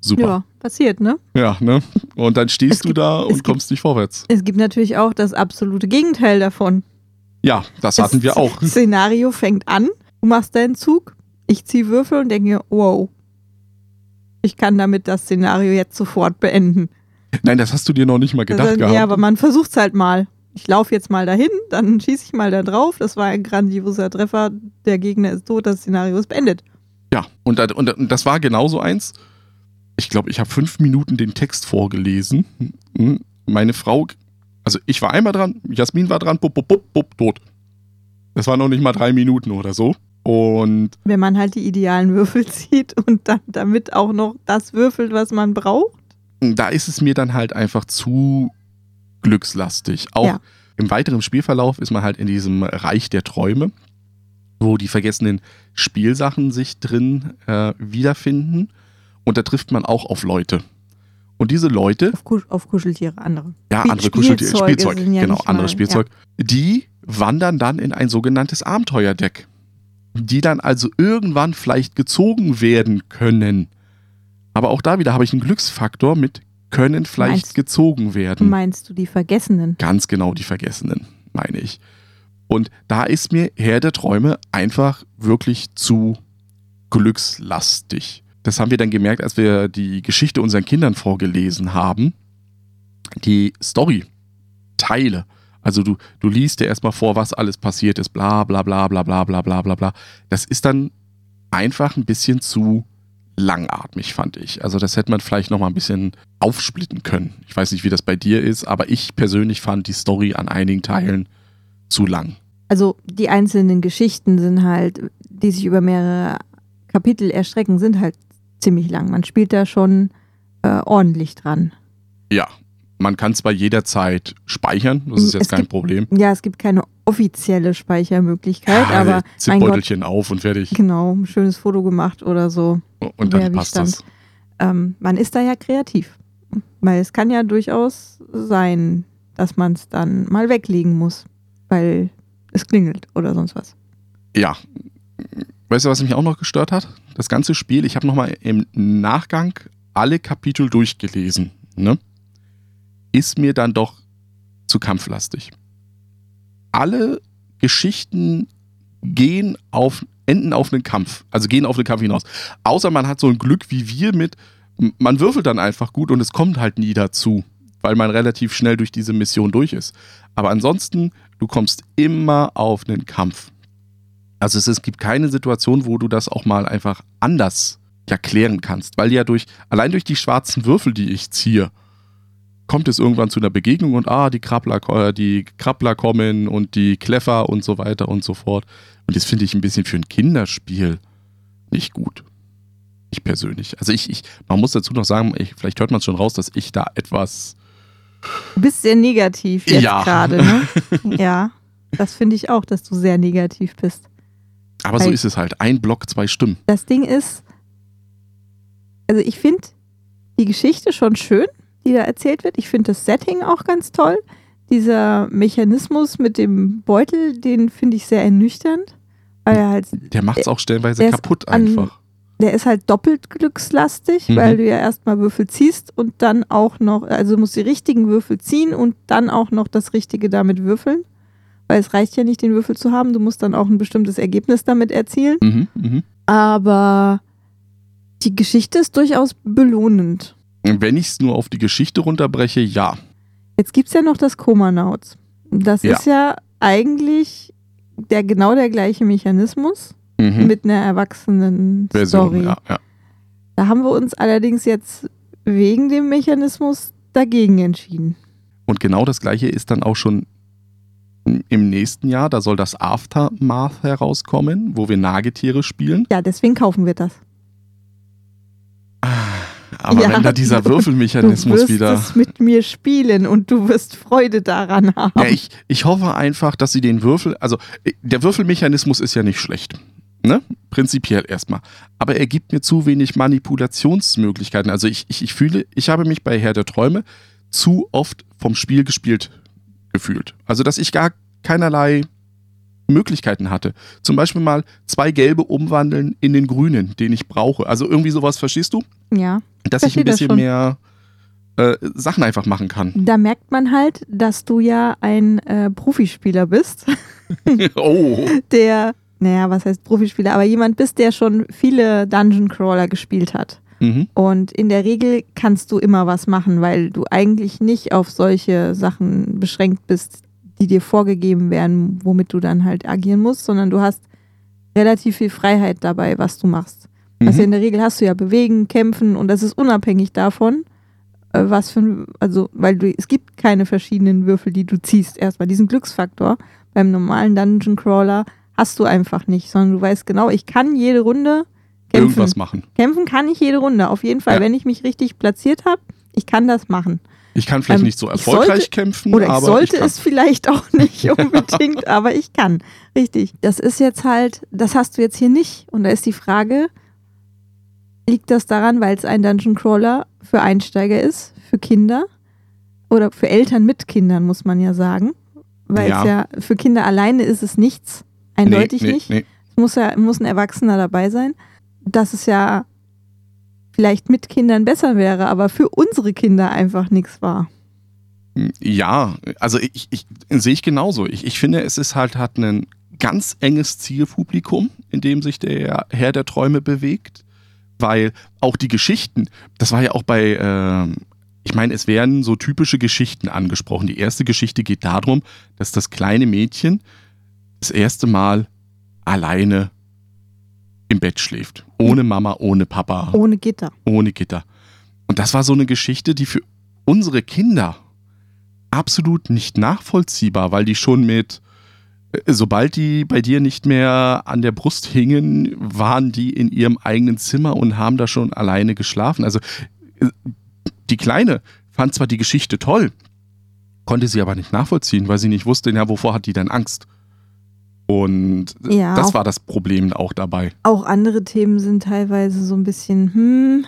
Super. Ja, passiert, ne? Ja, ne? Und dann stehst Es du gibt- da und gibt- kommst nicht vorwärts. Es gibt natürlich auch das absolute Gegenteil davon. Ja, das hatten Das wir auch. Szenario fängt an, du machst deinen Zug, ich ziehe Würfel und denke mir, wow, ich kann damit das Szenario jetzt sofort beenden. Nein, das hast du dir noch nicht mal gedacht Also, gehabt. ja, aber man versucht es halt mal. Ich laufe jetzt mal dahin, dann schieße ich mal da drauf. Das war ein grandioser Treffer. Der Gegner ist tot, das Szenario ist beendet. Ja, und, und, und das war genauso eins. Ich glaube, ich habe fünf Minuten den Text vorgelesen. Hm, Meine Frau, also ich war einmal dran, Jasmin war dran, bup, bup, bup, bup, tot. Das war noch nicht mal drei Minuten oder so. Und Wenn man halt die idealen Würfel zieht und dann damit auch noch das würfelt, was man braucht. da ist es mir dann halt einfach zu glückslastig. Auch Ja. im weiteren Spielverlauf ist man halt in diesem Reich der Träume, wo die vergessenen Spielsachen sich drin äh, wiederfinden. Und da trifft man auch auf Leute. Und diese Leute, Auf, Kusch auf Kuscheltiere, andere. ja, andere Kuscheltiere, Spielzeuge Spielzeug, ja genau, nicht andere mal- Spielzeug, die wandern dann in ein sogenanntes Abenteuerdeck, die dann also irgendwann vielleicht gezogen werden können. Aber auch da wieder habe ich einen Glücksfaktor mit können vielleicht Meinst- gezogen werden. Meinst du die Vergessenen? Ganz genau die Vergessenen, meine ich. Und da ist mir Herr der Träume einfach wirklich zu glückslastig. Das haben wir dann gemerkt, als wir die Geschichte unseren Kindern vorgelesen haben. Die Story-Teile. Also du, du liest dir erstmal vor, was alles passiert ist, bla bla bla bla bla bla bla bla bla. Das ist dann einfach ein bisschen zu langatmig, fand ich. Also das hätte man vielleicht noch mal ein bisschen aufsplitten können. Ich weiß nicht, wie das bei dir ist, aber ich persönlich fand die Story an einigen Teilen zu lang. Also die einzelnen Geschichten sind halt, die sich über mehrere Kapitel erstrecken, sind halt ziemlich lang. Man spielt da schon äh, ordentlich dran. Ja, man kann zwar jederzeit speichern, das ist Es jetzt kein gibt- Problem. Ja, es gibt keine offizielle Speichermöglichkeit, aber mein Gott, Zipbeutelchen auf und fertig. genau, ein schönes Foto gemacht oder so. Und dann passt das. Ähm, man ist da ja kreativ. Weil es kann ja durchaus sein, dass man es dann mal weglegen muss, weil es klingelt oder sonst was. Ja. Weißt du, was mich auch noch gestört hat? Das ganze Spiel, ich habe nochmal im Nachgang alle Kapitel durchgelesen. Ne? Ist mir dann doch zu kampflastig. Alle Geschichten gehen auf enden auf einen Kampf. Also gehen auf einen Kampf hinaus. Außer man hat so ein Glück wie wir mit, man würfelt dann einfach gut und es kommt halt nie dazu, weil man relativ schnell durch diese Mission durch ist. Aber ansonsten, du kommst immer auf einen Kampf. Also es, es gibt keine Situation, wo du das auch mal einfach anders erklären kannst, weil ja durch, allein durch die schwarzen Würfel, die ich ziehe, kommt es irgendwann zu einer Begegnung und ah, die Krabbler, äh, die Krabbler kommen und die Kleffer und so weiter und so fort. Und das finde ich ein bisschen für ein Kinderspiel nicht gut. Ich persönlich. Also ich, ich man muss dazu noch sagen, ich, vielleicht hört man es schon raus, dass ich da etwas. Du bist sehr negativ jetzt Ja. gerade, ne? ja. Das finde ich auch, dass du sehr negativ bist. Aber so Weil- ist es halt. Ein Block, zwei Stimmen. Das Ding ist, also ich finde die Geschichte schon schön, die da erzählt wird. Ich finde das Setting auch ganz toll. Dieser Mechanismus mit dem Beutel, den finde ich sehr ernüchternd. Weil er halt, Der macht es auch stellenweise kaputt an- einfach. der ist halt doppelt glückslastig, Mhm. weil du ja erstmal Würfel ziehst und dann auch noch, also du musst die richtigen Würfel ziehen und dann auch noch das Richtige damit würfeln. Weil es reicht ja nicht, den Würfel zu haben, du musst dann auch ein bestimmtes Ergebnis damit erzielen. Mhm, mhm. Aber die Geschichte ist durchaus belohnend. Wenn ich es nur auf die Geschichte runterbreche, ja. Jetzt gibt es ja noch das Komanauts. Das Ja. ist ja eigentlich der, genau der gleiche Mechanismus Mhm. mit einer erwachsenen Version, Story. ja, ja. Da haben wir uns allerdings jetzt wegen dem Mechanismus dagegen entschieden. Und genau das gleiche ist dann auch schon im nächsten Jahr. Da soll das Aftermath herauskommen, wo wir Nagetiere spielen. Ja, deswegen kaufen wir das. Aber Ja, wenn da dieser Würfelmechanismus du wirst wieder. es mit mir spielen und du wirst Freude daran haben. Ja, ich, ich hoffe einfach, dass sie den Würfel. Also, äh, der Würfelmechanismus ist ja nicht schlecht. Ne? Prinzipiell erstmal. Aber er gibt mir zu wenig Manipulationsmöglichkeiten. Also, ich, ich, ich fühle, ich habe mich bei Herr der Träume zu oft vom Spiel gespielt gefühlt. Also, dass ich gar keinerlei Möglichkeiten hatte. Zum Beispiel mal zwei gelbe umwandeln in den grünen, den ich brauche. Also irgendwie sowas, verstehst du? ja, Dass ich ein bisschen mehr äh, Sachen einfach machen kann. da merkt man halt, dass du ja ein äh, Profispieler bist. oh. der, naja, was heißt Profispieler, aber jemand bist, der schon viele Dungeon Crawler gespielt hat. Mhm. Und in der Regel kannst du immer was machen, weil du eigentlich nicht auf solche Sachen beschränkt bist, die dir vorgegeben werden, womit du dann halt agieren musst, sondern du hast relativ viel Freiheit dabei, was du machst. Also Mhm. in der Regel hast du ja bewegen, kämpfen und das ist unabhängig davon, äh, was für ein, also weil du, es gibt keine verschiedenen Würfel, die du ziehst. Erstmal diesen Glücksfaktor beim normalen Dungeon Crawler hast du einfach nicht, sondern du weißt genau, ich kann jede Runde kämpfen. Irgendwas machen. Kämpfen kann ich jede Runde, auf jeden Fall. Ja. Wenn ich mich richtig platziert habe, ich kann das machen. Ich kann vielleicht Ähm, nicht so ich erfolgreich sollte- kämpfen, Oder ich aber sollte ich es vielleicht auch nicht unbedingt, aber ich kann. Richtig. Das ist jetzt halt, das hast du jetzt hier nicht. Und da ist die Frage, liegt das daran, weil es ein Dungeon Crawler für Einsteiger ist, für Kinder oder für Eltern mit Kindern, muss man ja sagen. Weil Ja. es ja für Kinder alleine ist es nichts. Eindeutig nee, nee, nicht. Nee. Es muss ja muss ein Erwachsener dabei sein. Dass es ja vielleicht mit Kindern besser wäre, aber für unsere Kinder einfach nichts war. Ja, also ich, ich sehe ich genauso. Ich, ich finde, es ist halt hat ein ganz enges Zielpublikum, in dem sich der Herr der Träume bewegt, weil auch die Geschichten, das war ja auch bei, ähm, ich meine, es werden so typische Geschichten angesprochen. Die erste Geschichte geht darum, dass das kleine Mädchen das erste Mal alleine im Bett schläft. Ohne Mama, ohne Papa Ohne Gitter. ohne Gitter. Und das war so eine Geschichte, die für unsere Kinder absolut nicht nachvollziehbar, weil die schon mit, äh, sobald die bei dir nicht mehr an der Brust hingen, waren die in ihrem eigenen Zimmer und haben da schon alleine geschlafen. Also äh, die Kleine fand zwar die Geschichte toll, konnte sie aber nicht nachvollziehen, weil sie nicht wusste, ja, wovor hat die denn Angst? Und Ja, das auch- war das Problem auch dabei. Auch andere Themen sind teilweise so ein bisschen, hm,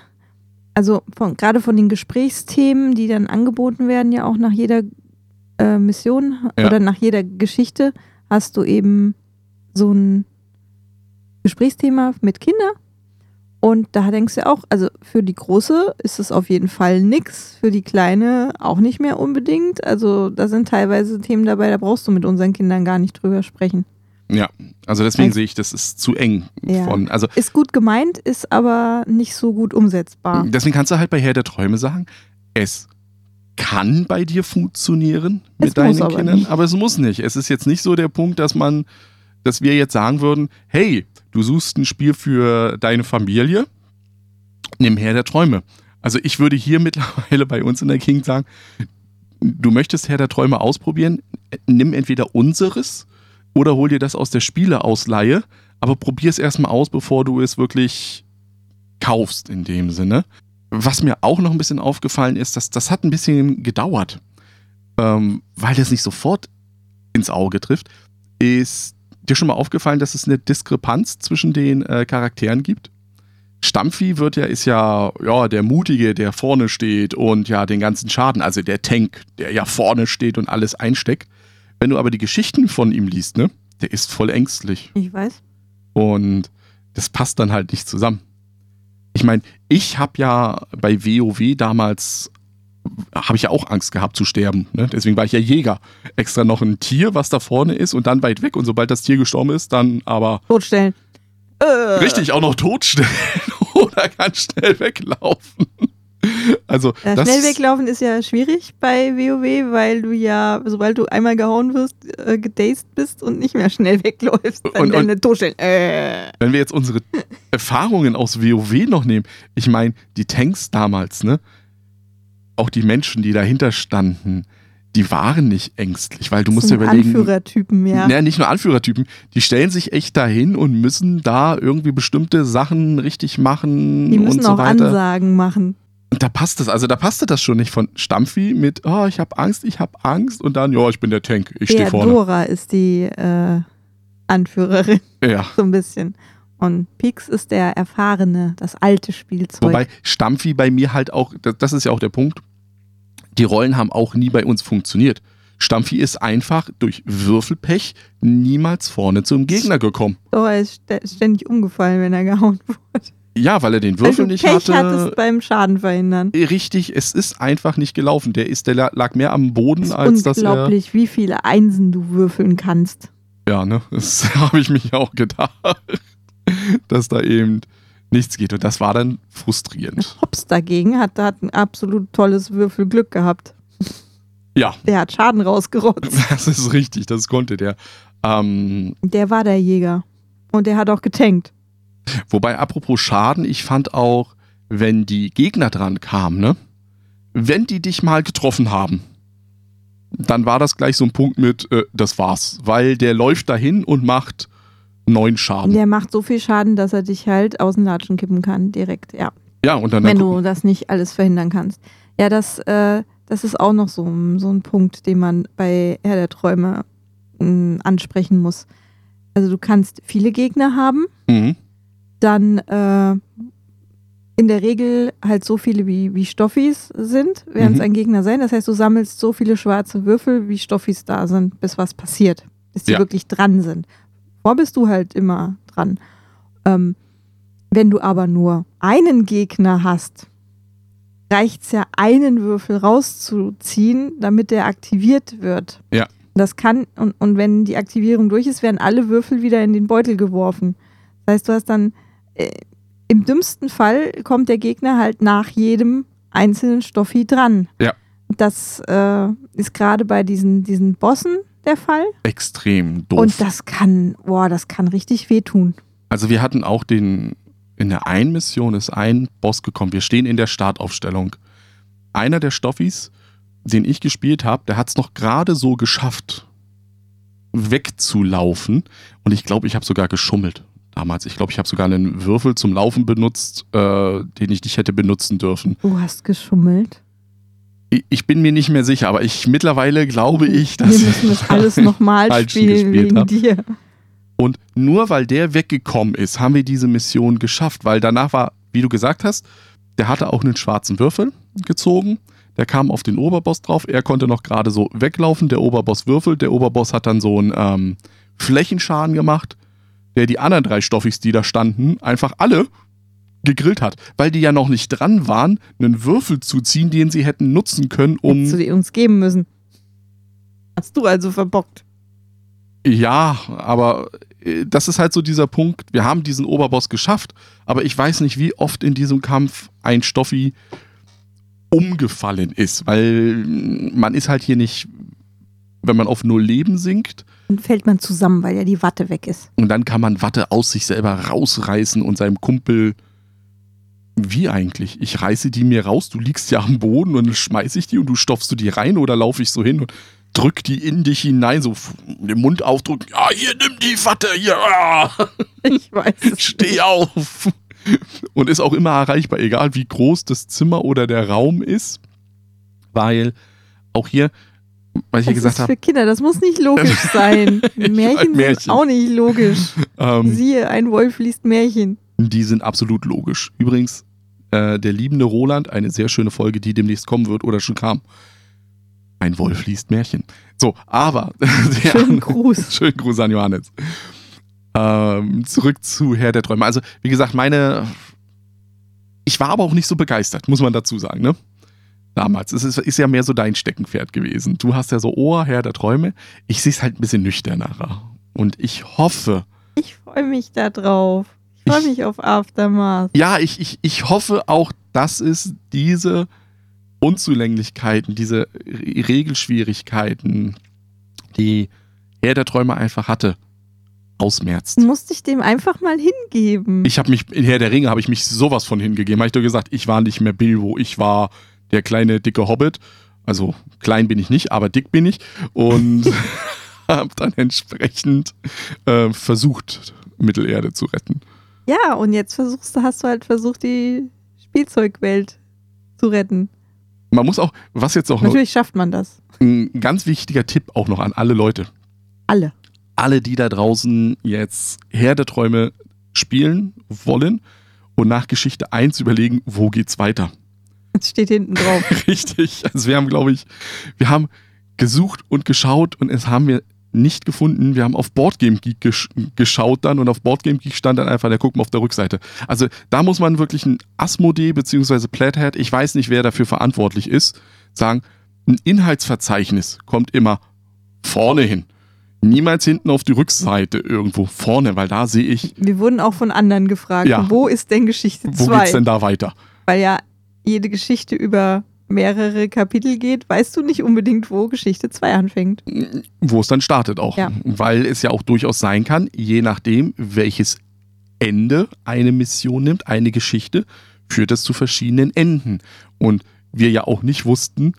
also von, gerade von den Gesprächsthemen, die dann angeboten werden, ja auch nach jeder äh, Mission Ja. oder nach jeder Geschichte, hast du eben so ein Gesprächsthema mit Kindern. Und da denkst du auch, also für die Große ist es auf jeden Fall nix, für die Kleine auch nicht mehr unbedingt. Also da sind teilweise Themen dabei, da brauchst du mit unseren Kindern gar nicht drüber sprechen. Ja, also deswegen Also- sehe ich, das ist zu eng. Ja. Von, also Ist gut gemeint, ist aber nicht so gut umsetzbar. deswegen kannst du halt bei Herr der Träume sagen, es kann bei dir funktionieren mit Es deinen aber Kindern, nicht. aber es muss nicht. Es ist jetzt nicht so der Punkt, dass man, dass wir jetzt sagen würden, hey, du suchst ein Spiel für deine Familie, nimm Herr der Träume. Also ich würde hier mittlerweile bei uns in der Gegend sagen, du möchtest Herr der Träume ausprobieren, nimm entweder unseres oder hol dir das aus der Spieleausleihe, aber probier es erstmal aus, bevor du es wirklich kaufst in dem Sinne. Was mir auch noch ein bisschen aufgefallen ist, dass das hat ein bisschen gedauert, ähm, weil das nicht sofort ins Auge trifft, ist dir schon mal aufgefallen, dass es eine Diskrepanz zwischen den äh, Charakteren gibt? Stampfi wird ja, ist ja, ja, der Mutige, der vorne steht und ja den ganzen Schaden, also der Tank, der ja vorne steht und alles einsteckt. Wenn du aber die Geschichten von ihm liest, ne, der ist voll ängstlich. Ich weiß. Und das passt dann halt nicht zusammen. Ich meine, ich habe ja bei WoW damals, habe ich ja auch Angst gehabt zu sterben. Ne? Deswegen war ich ja Jäger. Extra noch ein Tier, was da vorne ist und dann weit weg. Und sobald das Tier gestorben ist, dann aber Totstellen. Äh. richtig auch noch totstellen oder ganz schnell weglaufen. Also, Ja, das schnell weglaufen ist ja schwierig bei WoW, weil du ja, sobald du einmal gehauen wirst, äh, gedazed bist und nicht mehr schnell wegläufst, dann Und- deine Totstellen. Äh. Wenn wir jetzt unsere Erfahrungen aus WoW noch nehmen, ich meine, die Tanks damals, ne? Auch die Menschen, die dahinter standen, die waren nicht ängstlich, weil du musst dir sind überlegen. Anführertypen, ja. Ja, nicht nur Anführertypen, die stellen sich echt dahin und müssen da irgendwie bestimmte Sachen richtig machen Die müssen und so auch weiter. Ansagen machen. Da passt das, also da passte das schon nicht von Stampfi mit, oh, ich habe Angst, ich habe Angst und dann, ja, ich bin der Tank, ich stehe vorne. Dora ist die äh, Anführerin, Ja. so ein bisschen. Und Pix ist der Erfahrene, das alte Spielzeug. Wobei Stampfi bei mir halt auch, das, ist ja auch der Punkt, die Rollen haben auch nie bei uns funktioniert. Stampfi ist einfach durch Würfelpech niemals vorne zum Gegner gekommen. Dora ist stä- ständig umgefallen, wenn er gehauen wurde. Ja, weil er den Weil Würfel du nicht Pech hatte. hattest beim Schaden verhindern. Richtig, es ist einfach nicht gelaufen. Der ist, der la- lag mehr am Boden, Es als dass er. unglaublich, wie viele Einsen du würfeln kannst. Ja, ne? Das habe ich mich auch gedacht, dass da eben nichts geht. Und das war dann frustrierend. Hops dagegen hat, hat ein absolut tolles Würfelglück gehabt. Ja, Der hat Schaden rausgerotzt. das ist richtig, das konnte der. Ähm, Der war der Jäger. Und der hat auch getankt. Wobei, apropos Schaden, ich fand auch, wenn die Gegner dran kamen, ne? Wenn die dich mal getroffen haben, dann war das gleich so ein Punkt mit, äh, das war's. Weil der läuft dahin und macht neun Schaden. Der macht so viel Schaden, dass er dich halt aus den Latschen kippen kann, direkt, ja. Ja, und dann, Wenn dann du das nicht alles verhindern kannst. Ja, das, äh, das ist auch noch so, ein- so ein Punkt, den man bei Herr der Träume mh, ansprechen muss. Also du kannst viele Gegner haben, Mhm. Dann äh, in der Regel halt so viele wie, wie Stoffis sind, werden es Mhm. ein Gegner sein. Das heißt, du sammelst so viele schwarze Würfel, wie Stoffis da sind, bis was passiert, bis die Ja. wirklich dran sind. Vor bist du halt immer dran. Ähm, wenn du aber nur einen Gegner hast, reicht es ja, einen Würfel rauszuziehen, damit der aktiviert wird. Ja. Das kann, und, und wenn die Aktivierung durch ist, werden alle Würfel wieder in den Beutel geworfen. Das heißt, du hast dann äh, im dümmsten Fall kommt der Gegner halt nach jedem einzelnen Stoffi dran. Ja. Das äh, ist gerade bei diesen, diesen Bossen der Fall. extrem doof. Und das kann, boah, das kann richtig wehtun. Also wir hatten auch den, in der einen Mission ist ein Boss gekommen. Wir stehen in der Startaufstellung. Einer der Stoffis, den ich gespielt habe, der hat es noch gerade so geschafft, wegzulaufen. Und ich glaube, ich habe sogar geschummelt damals. Ich glaube, ich habe sogar einen Würfel zum Laufen benutzt, äh, den ich nicht hätte benutzen dürfen. Du hast geschummelt. Ich, ich bin mir nicht mehr sicher, aber ich mittlerweile glaube ich, Wir dass müssen das alles nochmal spielen wegen hab. dir. Und nur weil der weggekommen ist, haben wir diese Mission geschafft, weil danach war, wie du gesagt hast, der hatte auch einen schwarzen Würfel gezogen. Der kam auf den Oberboss drauf. Er konnte noch gerade so weglaufen. Der Oberboss würfelt. Der Oberboss hat dann so einen ähm, Flächenschaden gemacht, der die anderen drei Stoffis, die da standen, einfach alle gegrillt hat, weil die ja noch nicht dran waren, einen Würfel zu ziehen, den sie hätten nutzen können, Hättest du um. die uns geben müssen. Hast du also verbockt. Ja, aber äh, das ist halt so dieser Punkt. Wir haben diesen Oberboss geschafft, aber ich weiß nicht, wie oft in diesem Kampf ein Stoffi umgefallen ist, weil man ist halt hier nicht, wenn man auf null Leben sinkt. Dann fällt man zusammen, weil ja die Watte weg ist. Und dann kann man Watte aus sich selber rausreißen und seinem Kumpel. Wie eigentlich? Ich reiße die mir raus, du liegst ja am Boden und dann schmeiße ich die und du stopfst du die rein oder laufe ich so hin und drück die in dich hinein, so den Mund aufdrücken. Ja, hier, nimm die Watte, hier. Ah. Ich weiß. Steh auf. Und ist auch immer erreichbar, egal wie groß das Zimmer oder der Raum ist. Weil auch hier, ja Das gesagt ist habe, für Kinder, das muss nicht logisch sein. Märchen, Märchen. sind auch nicht logisch. ähm, Siehe, ein Wolf liest Märchen. die sind absolut logisch. Übrigens, äh, der liebende Roland, eine sehr schöne Folge, die demnächst kommen wird oder schon kam. Ein Wolf liest Märchen. So, aber Schönen Gruß. Schönen Gruß an Johannes. Ähm, zurück zu Herr der Träume. Also, wie gesagt, meine. Ich war aber auch nicht so begeistert, muss man dazu sagen, ne? Damals. Es ist, ist ja mehr so dein Steckenpferd gewesen. Du hast ja so, oh, Herr der Träume. Ich sehe es halt ein bisschen nüchterner. Und ich hoffe, Ich freue mich da drauf. Ich freue Ich- mich auf Aftermath. ja, ich, ich, ich hoffe auch, dass es diese Unzulänglichkeiten, diese Re- Regelschwierigkeiten, die Herr der Träume einfach hatte, ausmerzt. Musste ich dem einfach mal hingeben. Ich habe mich, in Herr der Ringe habe ich mich sowas von hingegeben. Habe ich doch gesagt, ich war nicht mehr Bilbo, ich war der kleine, dicke Hobbit. Also klein bin ich nicht, aber dick bin ich. Und habe dann entsprechend äh, versucht, Mittelerde zu retten. ja, und jetzt versuchst du, hast du halt versucht, die Spielzeugwelt zu retten. Man muss auch, was jetzt auch noch, Natürlich schafft man das. ein ganz wichtiger Tipp auch noch an alle Leute. Alle. Alle, die da draußen jetzt Herr der Träume spielen wollen und nach Geschichte 1 überlegen, wo geht's weiter. Das steht hinten drauf. Richtig. Also wir haben, glaube ich, wir haben gesucht und geschaut und es haben wir nicht gefunden. Wir haben auf Boardgame Geek gesch geschaut dann und auf Boardgame Geek stand dann einfach der Gucken auf der Rückseite. Also da muss man wirklich ein Asmodee bzw. Plathead, ich weiß nicht, wer dafür verantwortlich ist, sagen, ein Inhaltsverzeichnis kommt immer vorne hin. Niemals hinten auf die Rückseite irgendwo vorne, weil da sehe ich, Wir wurden auch von anderen gefragt, Ja. wo ist denn Geschichte wo geht's 2? denn da weiter? Weil ja jede Geschichte über mehrere Kapitel geht, weißt du nicht unbedingt, wo Geschichte 2 anfängt. wo es dann startet auch. Ja. Weil es ja auch durchaus sein kann, je nachdem, welches Ende eine Mission nimmt, eine Geschichte, führt es zu verschiedenen Enden. Und wir ja auch nicht wussten,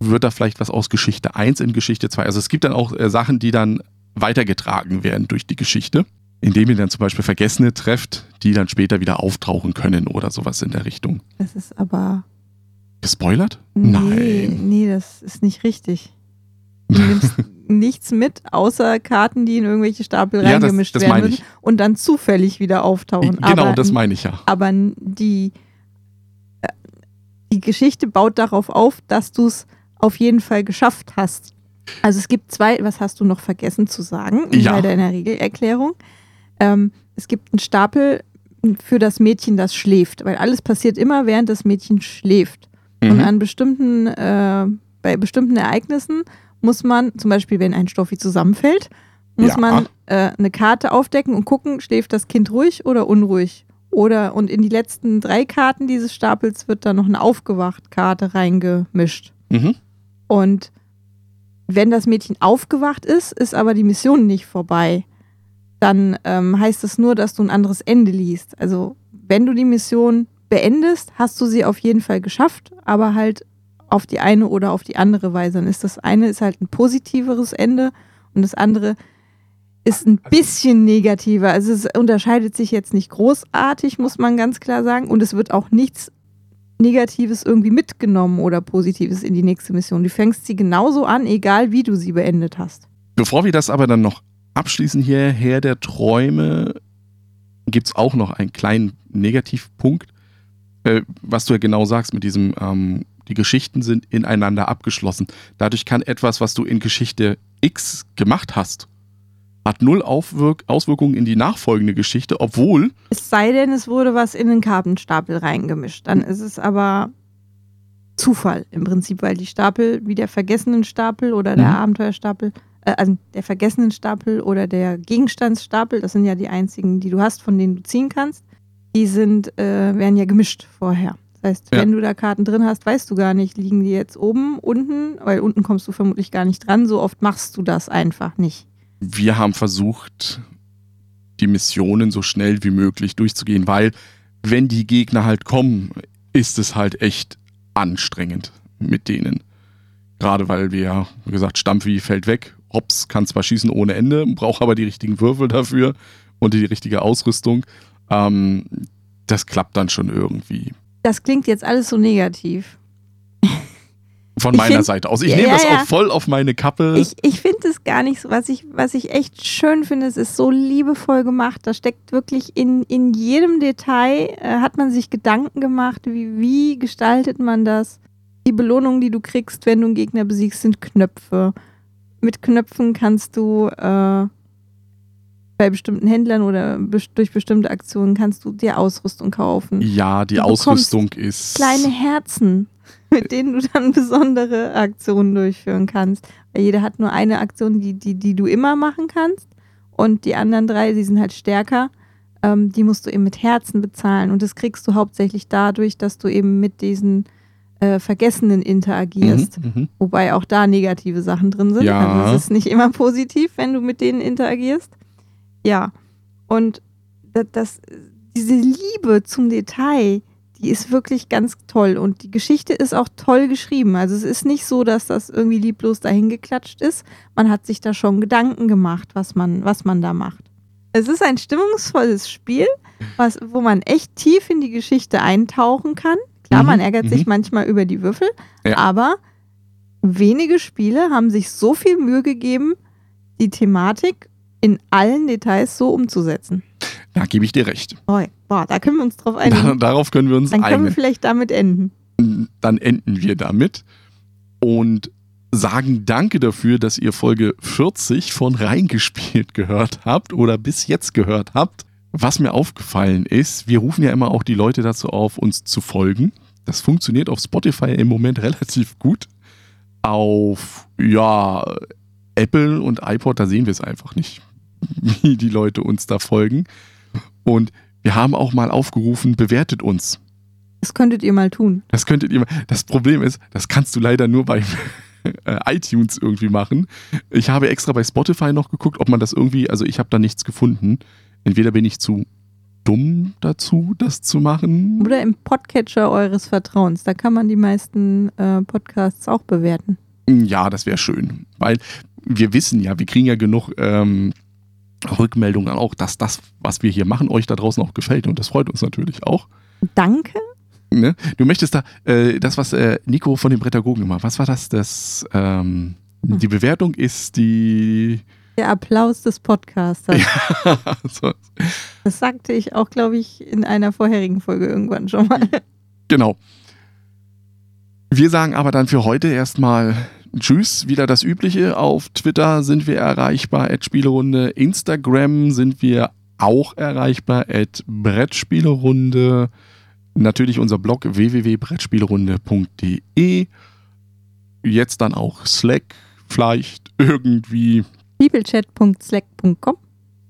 wird da vielleicht was aus Geschichte 1 in Geschichte 2. Also es gibt dann auch äh, Sachen, die dann weitergetragen werden durch die Geschichte, indem ihr dann zum Beispiel Vergessene trefft, die dann später wieder auftauchen können oder sowas in der Richtung. Das ist aber. Gespoilert? Nee, Nein. nee, das ist nicht richtig. Du nimmst nichts mit, außer Karten, die in irgendwelche Stapel Ja, das, reingemischt das werden meine würden ich. und dann zufällig wieder auftauchen. Genau, aber, das meine ich ja. aber die, äh, die Geschichte baut darauf auf, dass du es auf jeden Fall geschafft hast. Also es gibt zwei, was hast du noch vergessen zu sagen Ja. bei deiner Regelerklärung? Ähm, es gibt einen Stapel für das Mädchen, das schläft, weil alles passiert immer, während das Mädchen schläft. Und Mhm. an bestimmten, äh, bei bestimmten Ereignissen muss man, zum Beispiel wenn ein Stoffi zusammenfällt, muss Ja. man äh, eine Karte aufdecken und gucken, schläft das Kind ruhig oder unruhig. Oder und in die letzten drei Karten dieses Stapels wird dann noch eine Aufgewacht-Karte reingemischt. Mhm. Und wenn das Mädchen aufgewacht ist, ist aber die Mission nicht vorbei. Dann ähm, heißt es nur, dass du ein anderes Ende liest. Also wenn du die Mission beendest, hast du sie auf jeden Fall geschafft, aber halt auf die eine oder auf die andere Weise. Dann ist das eine ist halt ein positiveres Ende und das andere ist ein bisschen negativer. Also es unterscheidet sich jetzt nicht großartig, muss man ganz klar sagen. Und es wird auch nichts Negatives irgendwie mitgenommen oder Positives in die nächste Mission. Du fängst sie genauso an, egal wie du sie beendet hast. Bevor wir das aber dann noch abschließen hier, Herr der Träume, gibt es auch noch einen kleinen Negativpunkt, äh, was du ja genau sagst mit diesem, ähm, die Geschichten sind ineinander abgeschlossen. Dadurch kann etwas, was du in Geschichte X gemacht hast, hat null Aufwirk Auswirkungen in die nachfolgende Geschichte, obwohl, Es sei denn, es wurde was in den Kartenstapel reingemischt. Dann ist es aber Zufall im Prinzip, weil die Stapel, wie der vergessenen Stapel oder der Mhm. Abenteuerstapel, also der vergessenen Stapel oder der Gegenstandsstapel, das sind ja die einzigen, die du hast, von denen du ziehen kannst, die sind, äh, werden ja gemischt vorher. Das heißt, Ja. wenn du da Karten drin hast, weißt du gar nicht, liegen die jetzt oben, unten, weil unten kommst du vermutlich gar nicht dran. So oft machst du das einfach nicht. Wir haben versucht, die Missionen so schnell wie möglich durchzugehen, weil wenn die Gegner halt kommen, ist es halt echt anstrengend mit denen. Gerade weil wir, wie gesagt, Stampfi fällt weg. Hops kann zwar schießen ohne Ende, braucht aber die richtigen Würfel dafür und die richtige Ausrüstung. Ähm, das klappt dann schon irgendwie. Das klingt jetzt alles so negativ. Von meiner find- Seite aus. Ich Ja, nehme das ja. auch voll auf meine Kappe. Ich, ich finde es gar nicht so, was ich, was ich echt schön finde, es ist so liebevoll gemacht. Da steckt wirklich in, in jedem Detail, äh, hat man sich Gedanken gemacht, wie, wie gestaltet man das. Die Belohnungen, die du kriegst, wenn du einen Gegner besiegst, sind Knöpfe. Mit Knöpfen kannst du äh, bei bestimmten Händlern oder durch bestimmte Aktionen kannst du dir Ausrüstung kaufen. ja, die Du Ausrüstung ist. kleine Herzen, mit denen du dann besondere Aktionen durchführen kannst. Weil jeder hat nur eine Aktion, die, die, die du immer machen kannst. Und die anderen drei, die sind halt stärker. Ähm, die musst du eben mit Herzen bezahlen. Und das kriegst du hauptsächlich dadurch, dass du eben mit diesen äh, Vergessenen interagierst. Mhm, mhm. Wobei auch da negative Sachen drin sind. Ja. Also es ist nicht immer positiv, wenn du mit denen interagierst. Ja. Und das, das, diese Liebe zum Detail, die ist wirklich ganz toll. Und die Geschichte ist auch toll geschrieben. Also es ist nicht so, dass das irgendwie lieblos dahingeklatscht ist. Man hat sich da schon Gedanken gemacht, was man, was man da macht. Es ist ein stimmungsvolles Spiel, was, wo man echt tief in die Geschichte eintauchen kann. Klar, Mhm, man ärgert sich mhm. manchmal über die Würfel, Ja. aber wenige Spiele haben sich so viel Mühe gegeben, die Thematik in allen Details so umzusetzen. Da gebe ich dir recht. Oh, boah, da können wir uns drauf einigen. darauf können wir uns Dann können wir einigen. vielleicht damit enden. Dann enden wir damit und sagen Danke dafür, dass ihr Folge 40 von Reingespielt gehört habt oder bis jetzt gehört habt. Was mir aufgefallen ist, wir rufen ja immer auch die Leute dazu auf, uns zu folgen. Das funktioniert auf Spotify im Moment relativ gut. Auf, ja, Apple und iPod, da sehen wir es einfach nicht, wie die Leute uns da folgen. Und wir haben auch mal aufgerufen, bewertet uns. Das könntet ihr mal tun. Das könntet ihr. Das Problem ist, das kannst du leider nur bei äh, iTunes irgendwie machen. Ich habe extra bei Spotify noch geguckt, ob man das irgendwie. Also ich habe da nichts gefunden. Entweder bin ich zu dumm dazu, das zu machen. Oder im Podcatcher eures Vertrauens. Da kann man die meisten äh, Podcasts auch bewerten. Ja, das wäre schön. Weil wir wissen ja, wir kriegen ja genug ähm, Rückmeldungen auch, dass das, was wir hier machen, euch da draußen auch gefällt. Und das freut uns natürlich auch. Danke. Ne? Du möchtest da, äh, das, was äh, Nico von den Prädagogen gemacht was war das? das ähm, die Bewertung ist die. Der Applaus des Podcasters. so, Das sagte ich auch, glaube ich, in einer vorherigen Folge irgendwann schon mal. genau. Wir sagen aber dann für heute erstmal Tschüss, wieder das Übliche. Auf Twitter sind wir erreichbar, at Spielerunde. Instagram sind wir auch erreichbar, at Brettspielerunde. Natürlich unser Blog www.brettspielerunde.de. Jetzt dann auch Slack, vielleicht irgendwie. Peoplechat.slack.com.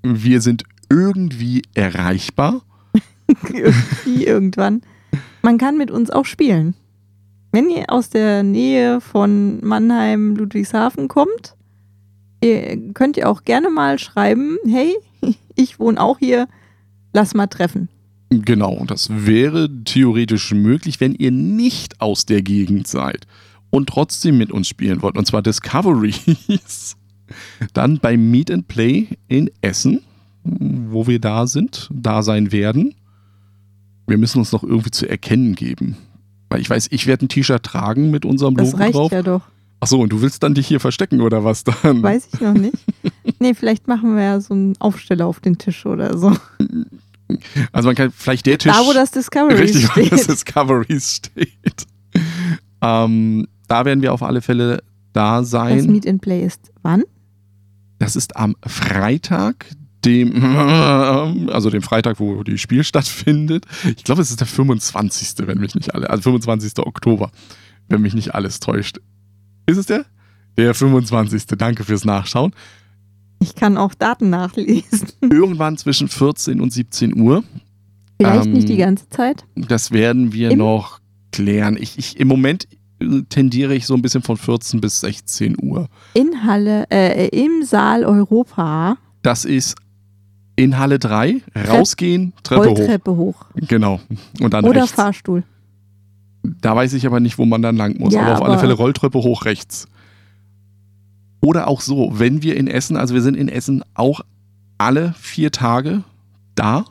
Wir sind irgendwie erreichbar. Irgendwie irgendwann. Man kann mit uns auch spielen. Wenn ihr aus der Nähe von Mannheim, Ludwigshafen kommt, ihr könnt ihr auch gerne mal schreiben, hey, ich wohne auch hier, lass mal treffen. Genau, das wäre theoretisch möglich, wenn ihr nicht aus der Gegend seid und trotzdem mit uns spielen wollt, und zwar Discoveries, dann beim Meet and Play in Essen, wo wir da sind, da sein werden. Wir müssen uns noch irgendwie zu erkennen geben. Weil ich weiß, ich werde ein T-Shirt tragen mit unserem Das Logo reicht drauf. ja doch. Achso, und du willst dann dich hier verstecken oder was dann? Weiß ich noch nicht. Nee, vielleicht machen wir ja so einen Aufsteller auf den Tisch oder so. Also man kann vielleicht der Tisch. Da, wo das Discovery Richtig, wo steht. das Discoveries steht. Ähm, da werden wir auf alle Fälle da Das sein. Meet and Play ist wann? Das ist am Freitag, dem, also dem Freitag, wo die Spiel stattfindet. Ich glaube, es ist der 25. wenn mich nicht alle, also 25. Oktober, wenn mich nicht alles täuscht. Ist es der? Der 25. Danke fürs Nachschauen. Ich kann auch Daten nachlesen. Irgendwann zwischen 14 und 17 Uhr. Vielleicht Ähm, nicht die ganze Zeit. Das werden wir Im- noch klären. Ich, ich, Im Moment tendiere ich so ein bisschen von 14 bis 16 Uhr. In Halle, äh, im Saal Europa, Das ist in Halle 3, rausgehen, Treppe hoch. Rolltreppe hoch. Genau. Und dann Oder rechts. Fahrstuhl. Da weiß ich aber nicht, wo man dann lang muss. Ja, aber auf alle aber- Fälle Rolltreppe hoch rechts. Oder auch so, wenn wir in Essen, also wir sind in Essen auch alle vier Tage da.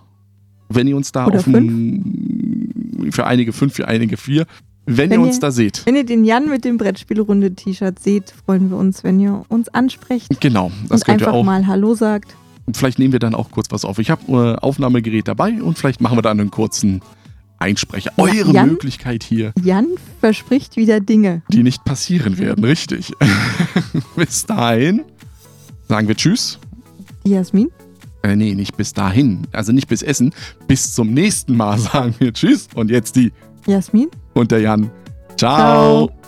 Wenn ihr uns da Oder auf dem, für einige fünf, für einige vier, wenn, Wenn ihr uns ihr- da seht. Wenn ihr den Jan mit dem Brettspielrunde-T-Shirt seht, freuen wir uns, wenn ihr uns ansprecht Genau, das und könnt ihr einfach auch. mal Hallo sagt. Vielleicht nehmen wir dann auch kurz was auf. Ich habe ein Aufnahmegerät dabei und vielleicht machen wir dann einen kurzen Einsprecher. Eure Jan? Möglichkeit hier, Jan verspricht wieder Dinge. die nicht passieren werden, richtig. bis dahin sagen wir Tschüss. Jasmin? Äh, nee, nicht bis dahin. Also nicht bis Essen. Bis zum nächsten Mal sagen wir Tschüss. Und jetzt die Jasmin? und der Jan. Ciao. Ciao.